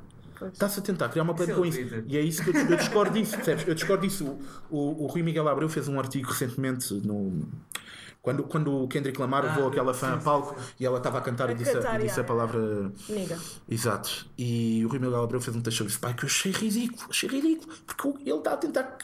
Está-se a tentar criar uma é plena com isso. E é isso que eu, eu discordo disso, percebes? Eu discordo disso. O, o, o Rui Miguel Abreu fez um artigo recentemente no. Quando, quando o Kendrick Lamar Ah, levou aquela fã sim, a sim, palco sim. e ela estava a cantar A e disse, a- cantar, e disse a palavra. Nega. Exato. E o Rui Miguel Abreu fez um texto sobre isso. Pai, que eu achei ridículo, achei ridículo. Porque ele está a tentar.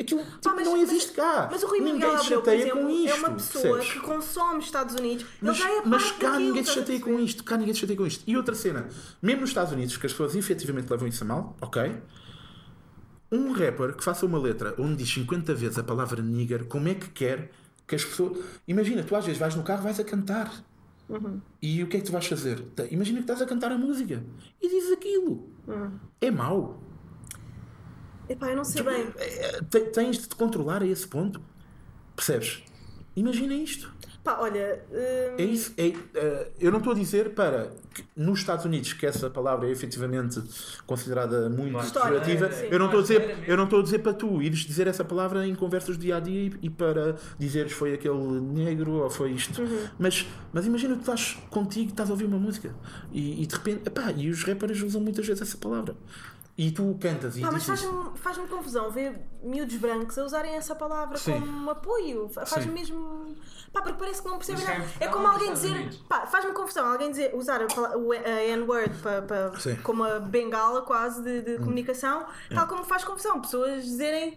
Aquilo tipo, Pá, mas- não existe mas- cá. Mas o Rui ninguém Miguel se Abreu, chateia exemplo, com isto. é uma pessoa percebes? que consome Estados Unidos. Mas, ele já é mas cá daquilo, ninguém se chateia com isto. Cá ninguém se chateia com isto. E outra cena, mesmo nos Estados Unidos, que as pessoas efetivamente levam isso a mal, ok? Um rapper que faça uma letra onde diz 50 vezes a palavra nigger, como é que quer que as pessoas. Imagina, tu às vezes vais no carro vais a cantar. Uhum. E o que é que tu vais fazer? Imagina que estás a cantar a música e dizes aquilo. Uhum. É mau. Epá, eu não sei bem. É, te- Tens de te controlar a esse ponto. Percebes? Imagina isto. Pá, olha. hum, É isso. É, eh, eu não estou a dizer para que nos Estados Unidos que essa palavra é efetivamente considerada muito pejorativa. Sim. Eu não estou a dizer, eu não estou a dizer para tu ires dizer essa palavra em conversas do dia a dia e, e para dizeres foi aquele negro ou foi isto. Uhum. Mas, mas imagina que tu estás contigo, estás a ouvir uma música e, e de repente, epá, e os rappers usam muitas vezes essa palavra. E tu cantas e Pá, mas dizes. faz-me faz confusão ver miúdos brancos a usarem essa palavra Sim. como apoio. Fa- Faz-me mesmo. Pá, porque parece que não percebem nada. É como alguém dizer. Pá, faz-me confusão alguém dizer, usar a, pala- o- a N-word como a bengala quase de, Hum. de comunicação, tal como faz confusão pessoas dizerem.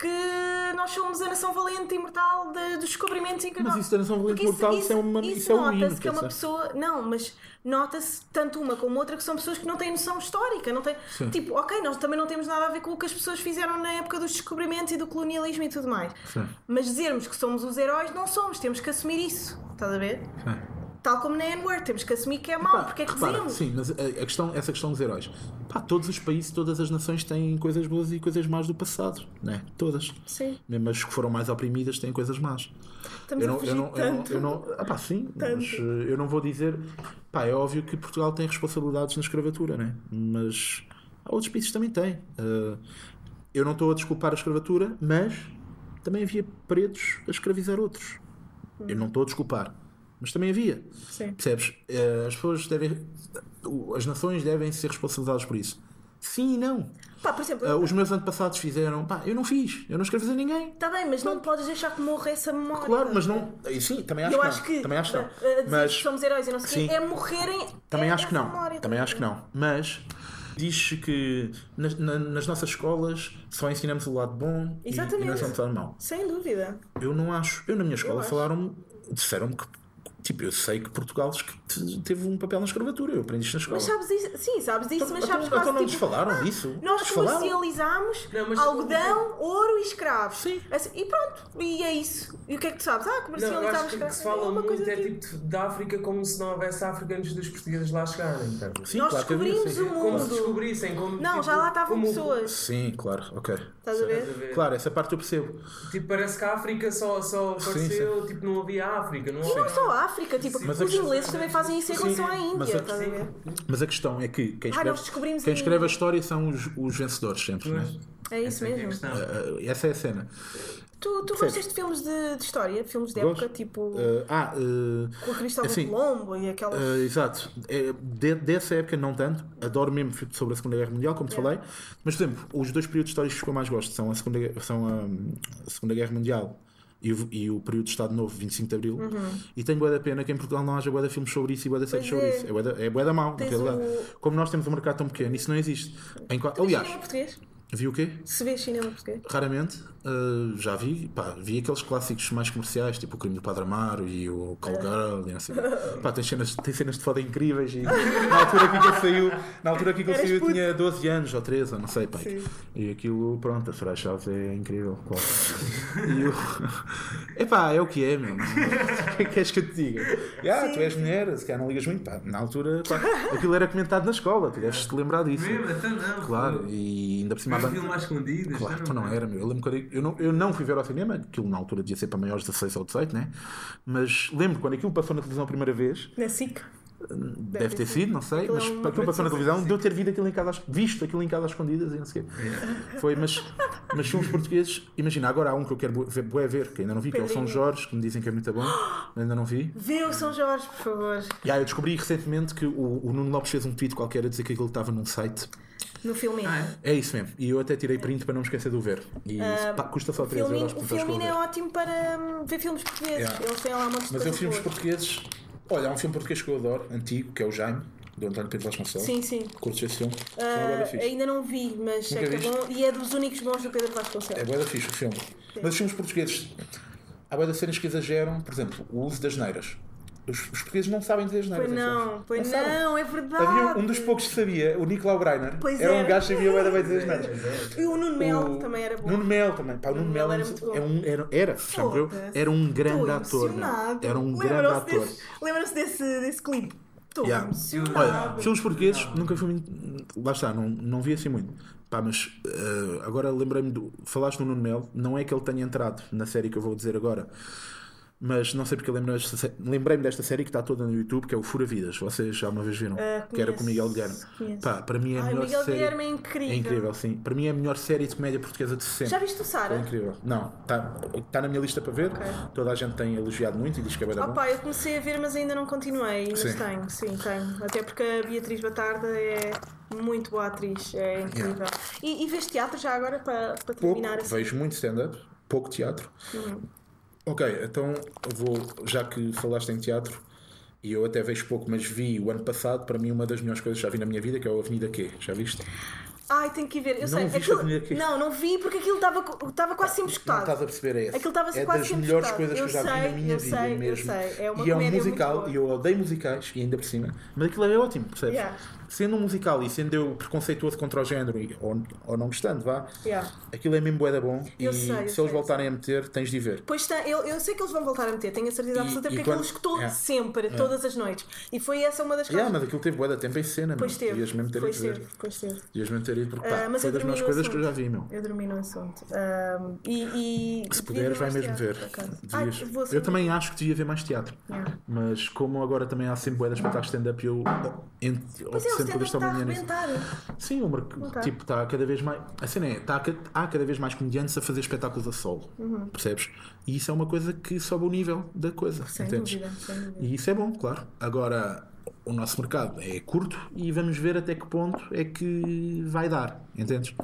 Que nós somos a nação valente e imortal de- dos descobrimentos em que Mas isso da nação valente Porque e mortal, isso é uma- isso é um hino, nota-se que é uma pessoa. Não, mas nota-se tanto uma como outra que são pessoas que não têm noção histórica. Não têm, Sim. tipo, ok, nós também não temos nada a ver com o que as pessoas fizeram na época dos descobrimentos e do colonialismo e tudo mais. Sim. Mas dizermos que somos os heróis, não somos, temos que assumir isso. Estás a ver? Sim. Tal como na N-word, temos que assumir que é mau, porque é que repara, dizemos. Sim, mas a, a questão, essa questão dos heróis. Pá, todos os países, todas as nações têm coisas boas e coisas más do passado, né? Todas. Sim. Mesmo as que foram mais oprimidas têm coisas más. Estamos eu a não, fugir eu não, eu não, tanto. eu não, ah, pá, sim, Tanto. mas eh, eu não vou dizer. Pá, é óbvio que Portugal tem responsabilidades na escravatura, né? Mas há outros países também têm. Eh, eu não estou a desculpar a escravatura, mas também havia pretos a escravizar outros. Eu não estou a desculpar, mas também havia. Sim. Percebes? Eh, As pessoas devem. As nações devem ser responsabilizadas por isso. Sim e não. Pá, por exemplo, Eh, Os meus antepassados fizeram. Pá, eu não fiz. Eu não escravizei ninguém. Está bem, mas não podes deixar que morra essa memória. Claro, mas não. e Sim, também acho Eu que acho não. que, Também acho que não. Mas que somos heróis e não sei o Sim. quê, é morrerem. também é acho que não. memória, Também acho que não. Mas diz que nas, na- nas nossas escolas só ensinamos o lado bom e, e não Exatamente. ensinamos o lado mau. Sem dúvida. Eu não acho. Eu na minha escola acho. falaram disseram-me que. Tipo, eu sei que Portugal te- teve um papel na escravatura. Eu aprendi isto na escola. Mas sabes disso? Sim, sabes disso, mas Então- sabes então quase não nos tipo, falaram disso? Nós Nos falaram? comercializámos Não, algodão, ouro e escravos. Sim. Assim, e pronto, e é isso. E o que é que tu sabes? Ah, Não, eu comercializámos acho que o que escravos. se fala É muito é tipo- tipo de- da África como se não houvesse África antes dos portugueses lá chegarem. tá? Sim, Nós claro havia, descobrimos o Como se mundo. descobrissem. Como, Não, tipo, já lá estavam como- pessoas. Sim, claro, ok. Estás a Estás a ver? Claro, essa parte eu percebo. Tipo, parece que a África só, só Sim, apareceu, tipo, não havia África. Não E não havia... só a África, tipo, Sim, mas os ingleses também fazem isso em Sim, relação à mas Índia, estás a? Mas a questão é que quem Ah, escreve, nós descobrimos quem em- escreve a história são os, os vencedores sempre, Pois. né? É isso Essa é é mesmo. Uh, essa é a cena. Tu, tu gostas de filmes de, de história? Filmes de Gosto. época, tipo Uh, ah, uh, com a Cristóvão assim, Colombo e aquelas. uh, exato. É, de- dessa época não tanto. Adoro mesmo sobre a Segunda Guerra Mundial, como te Yeah. falei. Mas, por exemplo, os dois períodos históricos que eu mais gosto são a Segunda, são a, a Segunda Guerra Mundial e o, e o período de Estado Novo, 25 de Abril. E tenho boa da pena que em Portugal não haja boa de filmes sobre isso e boa de séries sobre é. isso. É bué da- É boa da mau, na realidade. o- Como nós temos um mercado tão pequeno, isso não existe. Em, aliás, cinema português? Vi o quê? Se vês cinema português? Raramente, uh, já vi, pá, vi aqueles clássicos mais comerciais, tipo o Crime do Padre Amaro e o Call Girl e quê. Pá, tem cenas, tem cenas de foda incríveis e na altura que ele saiu, na altura que ele saiu eu tinha 12 anos ou 13, ou não sei, pá. Sim. E aquilo, pronto, a Soraya Chaves é incrível, claro. E o... Epá, é o que é, meu. O que é que queres que eu te diga? Ah, tu és mulher, se calhar não ligas muito, pá. Na altura, pá, aquilo era comentado na escola, tu deves te lembrar disso. Mesmo, então não. Claro, e ainda por cima. Mas filme às escondidas. Claro, então não era, meu. Eu lembro quando eu, eu não, eu não fui ver ao cinema, aquilo na altura devia ser para maiores de 16 ou 18, né? Mas lembro quando aquilo passou na televisão a primeira vez, Na SIC? deve, ter sido, não sei, mas é aquilo passou na televisão, de eu ter visto aquilo em casa, às- visto aquilo em casa às escondidas e não sei o quê. Foi, mas, mas filmes portugueses, imagina, agora há um que eu quero ver, bué ver, que ainda não vi, que é o São. Jorge, que me dizem que é muito bom, ainda não vi. Vê o São Jorge, por favor. E aí eu descobri recentemente que o, o Nuno Lopes fez um tweet qualquer a dizer que aquilo estava num site. No filminho. Ah, é? É isso mesmo. E eu até tirei print para não me esquecer de o ver. E pá, custa só O 3 filminho, euros o que vou filminho é ótimo para hum, ver filmes portugueses. Yeah. Eles têm lá um de Mas eu filmes portugueses. Olha, há um filme português que eu adoro, antigo, que é o Jaime, do António Pedro Vasconcelos. Sim, sim. Curtes esse filme? É fixe. ainda não vi, mas Nunca que é viste? bom. E é dos únicos bons do Pedro É Vasconcelos. bué da fixe o filme. Mas os filmes portugueses, há bué das cenas que exageram, por exemplo, o uso das neiras. Os, os portugueses não sabem dizer as neiras. Pois não, pois sabem. não, é verdade. Havia um dos poucos que sabia, o Nicolau Breiner. Pois era um era. gajo que sabia bem dizer as neiras. E o Nuno Mel também era bom. Nuno Mel também. Pá, o Nuno Mel Mel é era um- é um, era, era, já morreu, era um grande ator. emocionado. Era um grande Lembram-se ator. desse- Lembram-se desse, desse clipe? Estou Yeah. emocionado. Olha, filmes portugueses nunca fui muito. Lá está, não, não vi assim muito. Pá, mas eh, agora lembrei-me do. Falaste no Nuno Mel, não é que ele tenha entrado na série que eu vou dizer agora. Mas não sei porque lembrei-me desta, lembrei-me desta série que está toda no YouTube, que é o Fura Vidas. Vocês já uma vez viram? Ah, que era com o Miguel Guilherme. conheço. Pá, para mim é a Ai, melhor Miguel série. Guilherme é incrível. É incrível, sim. Para mim é a melhor série de comédia portuguesa de sempre. Já viste o É Sara? incrível. Não, está tá na minha lista para ver. Ok. Toda a gente tem elogiado muito e diz que é bem bom. Opa, eu comecei a ver, mas ainda não continuei. Mas Sim. tenho, sim, tenho. Até porque a Beatriz Batarda é muito boa atriz, é incrível. E, e vês teatro já agora para, para Pouco, terminar assim? vejo muito stand-up, pouco teatro. Ok, então eu vou, já que falaste em teatro, e eu até vejo pouco, mas vi o ano passado, para mim, uma das melhores coisas que já vi na minha vida, que é o Avenida Q. Já viste? Ai, tenho que ver. Eu Não sei. Aquilo... Não, não vi porque aquilo estava quase sempre Não escutado. estás a perceber, é esse. Aquilo estava é quase das sempre melhores escutado. coisas que eu Eu já vi sei, na minha eu vida sei, eu mesmo. sei. É uma e é um musical, e eu odeio musicais, e ainda por cima, mas aquilo é ótimo, percebes? Yeah. Sendo um musical e sendo eu preconceituoso contra o género, e- ou, ou não gostando, vá, Yeah. aquilo é mesmo bué da bom. Eu e sei, se sei, eles voltarem a meter, tens de ver. Pois está, eu, eu sei que eles vão voltar a meter, tenho a certeza absoluta, porque quando- aquilo escutou Yeah. sempre, todas as noites. E foi essa uma das coisas. Yeah, mas aquilo teve bué da tempo em cena, Pois meu. teve. Ias mesmo ter pois ido ver. teve, pois teve. Ias mesmo ter ido, porque pá, Ah, mas foi das melhores no coisas que eu assunto. já vi, meu. Eu dormi no assunto. Ahm, e, e- Se puderes, vai mesmo ver. vou eu também acho que devia ver mais teatro. Yeah. Mas como agora também há sempre bué de espetáculos stand-up, eu Pois é, o sempre stand-up estou está a manhã nisso. arrebentar. Sim, o merc- Ok. tipo, está cada vez mais. A cena é, tá, há cada vez mais comediantes a fazer espetáculos a solo. Uhum. Percebes? E isso é uma coisa que sobe o nível da coisa. Sem entendes? dúvida, sem dúvida. E isso é bom, claro. Agora, o nosso mercado é curto e vamos ver até que ponto é que vai dar. Entendes?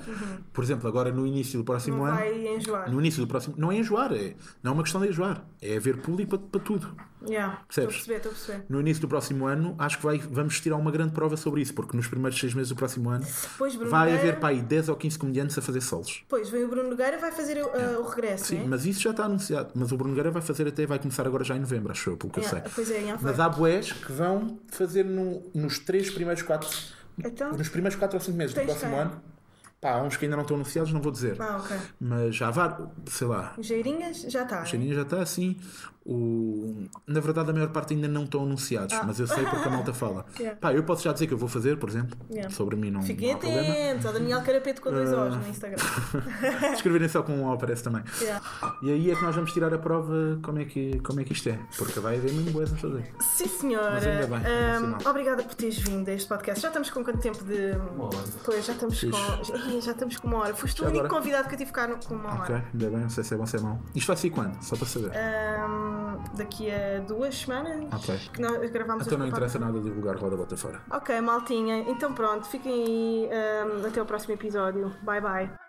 Por exemplo, agora no início do próximo Uhum. Não ano. vai enjoar. No início do próximo. Não é enjoar, é, não é uma questão de enjoar. É haver público para, para tudo. Yeah, Estou a perceber, estou a perceber. No início do próximo ano, acho que vai, vamos tirar uma grande prova sobre isso, porque nos primeiros seis meses do próximo ano Pois, vai Nogueira- haver para aí 10 ou 15 comediantes a fazer solos. Pois, vem o Bruno Nogueira vai fazer uh, o regresso, Sim, né? mas isso já está anunciado. Mas o Bruno Nogueira vai fazer até, vai começar agora já em novembro, acho eu, pelo que eu Yeah, sei. Pois é, em. Mas há boés que vão fazer no- nos três primeiros quatro. Então? Nos primeiros 4 ou 5 meses do próximo ano. Pá, há uns que ainda não estão anunciados, não vou dizer. Ah, ok. Mas já vá, sei lá. Geirinhas já está. O cheirinho já está assim. O... Na verdade, a maior parte ainda não estão anunciados, mas eu sei porque a malta fala. Ah. Yeah. Pá, eu posso já dizer que eu vou fazer, por exemplo. Yeah. Sobre mim não, Fiquem atentos ao Daniel Carapeto com dois Ah. O's no Instagram. Escreverem só com um O aparece também. Yeah. E aí é que nós vamos tirar a prova como é que, como é que isto é. Porque vai haver mesmo boas a fazer. Sim, senhora. Mas ainda bem, é Ahm, sinal. obrigada por teres vindo a este podcast. Já estamos com quanto tempo de. Pois, já estamos Fixe. com. Já estamos com uma hora. Foste o único agora? convidado que eu tive cá no- com uma Ok, hora. ainda bem, não sei se é bom ou se é mau. Isto vai ser quando? Só para saber. Ahm, daqui a duas semanas. Ok. Que nós gravamos Então não interessa nada divulgar roda bota fora. Ok, maltinha. Então pronto, fiquem aí. ahm, até o próximo episódio. Bye bye.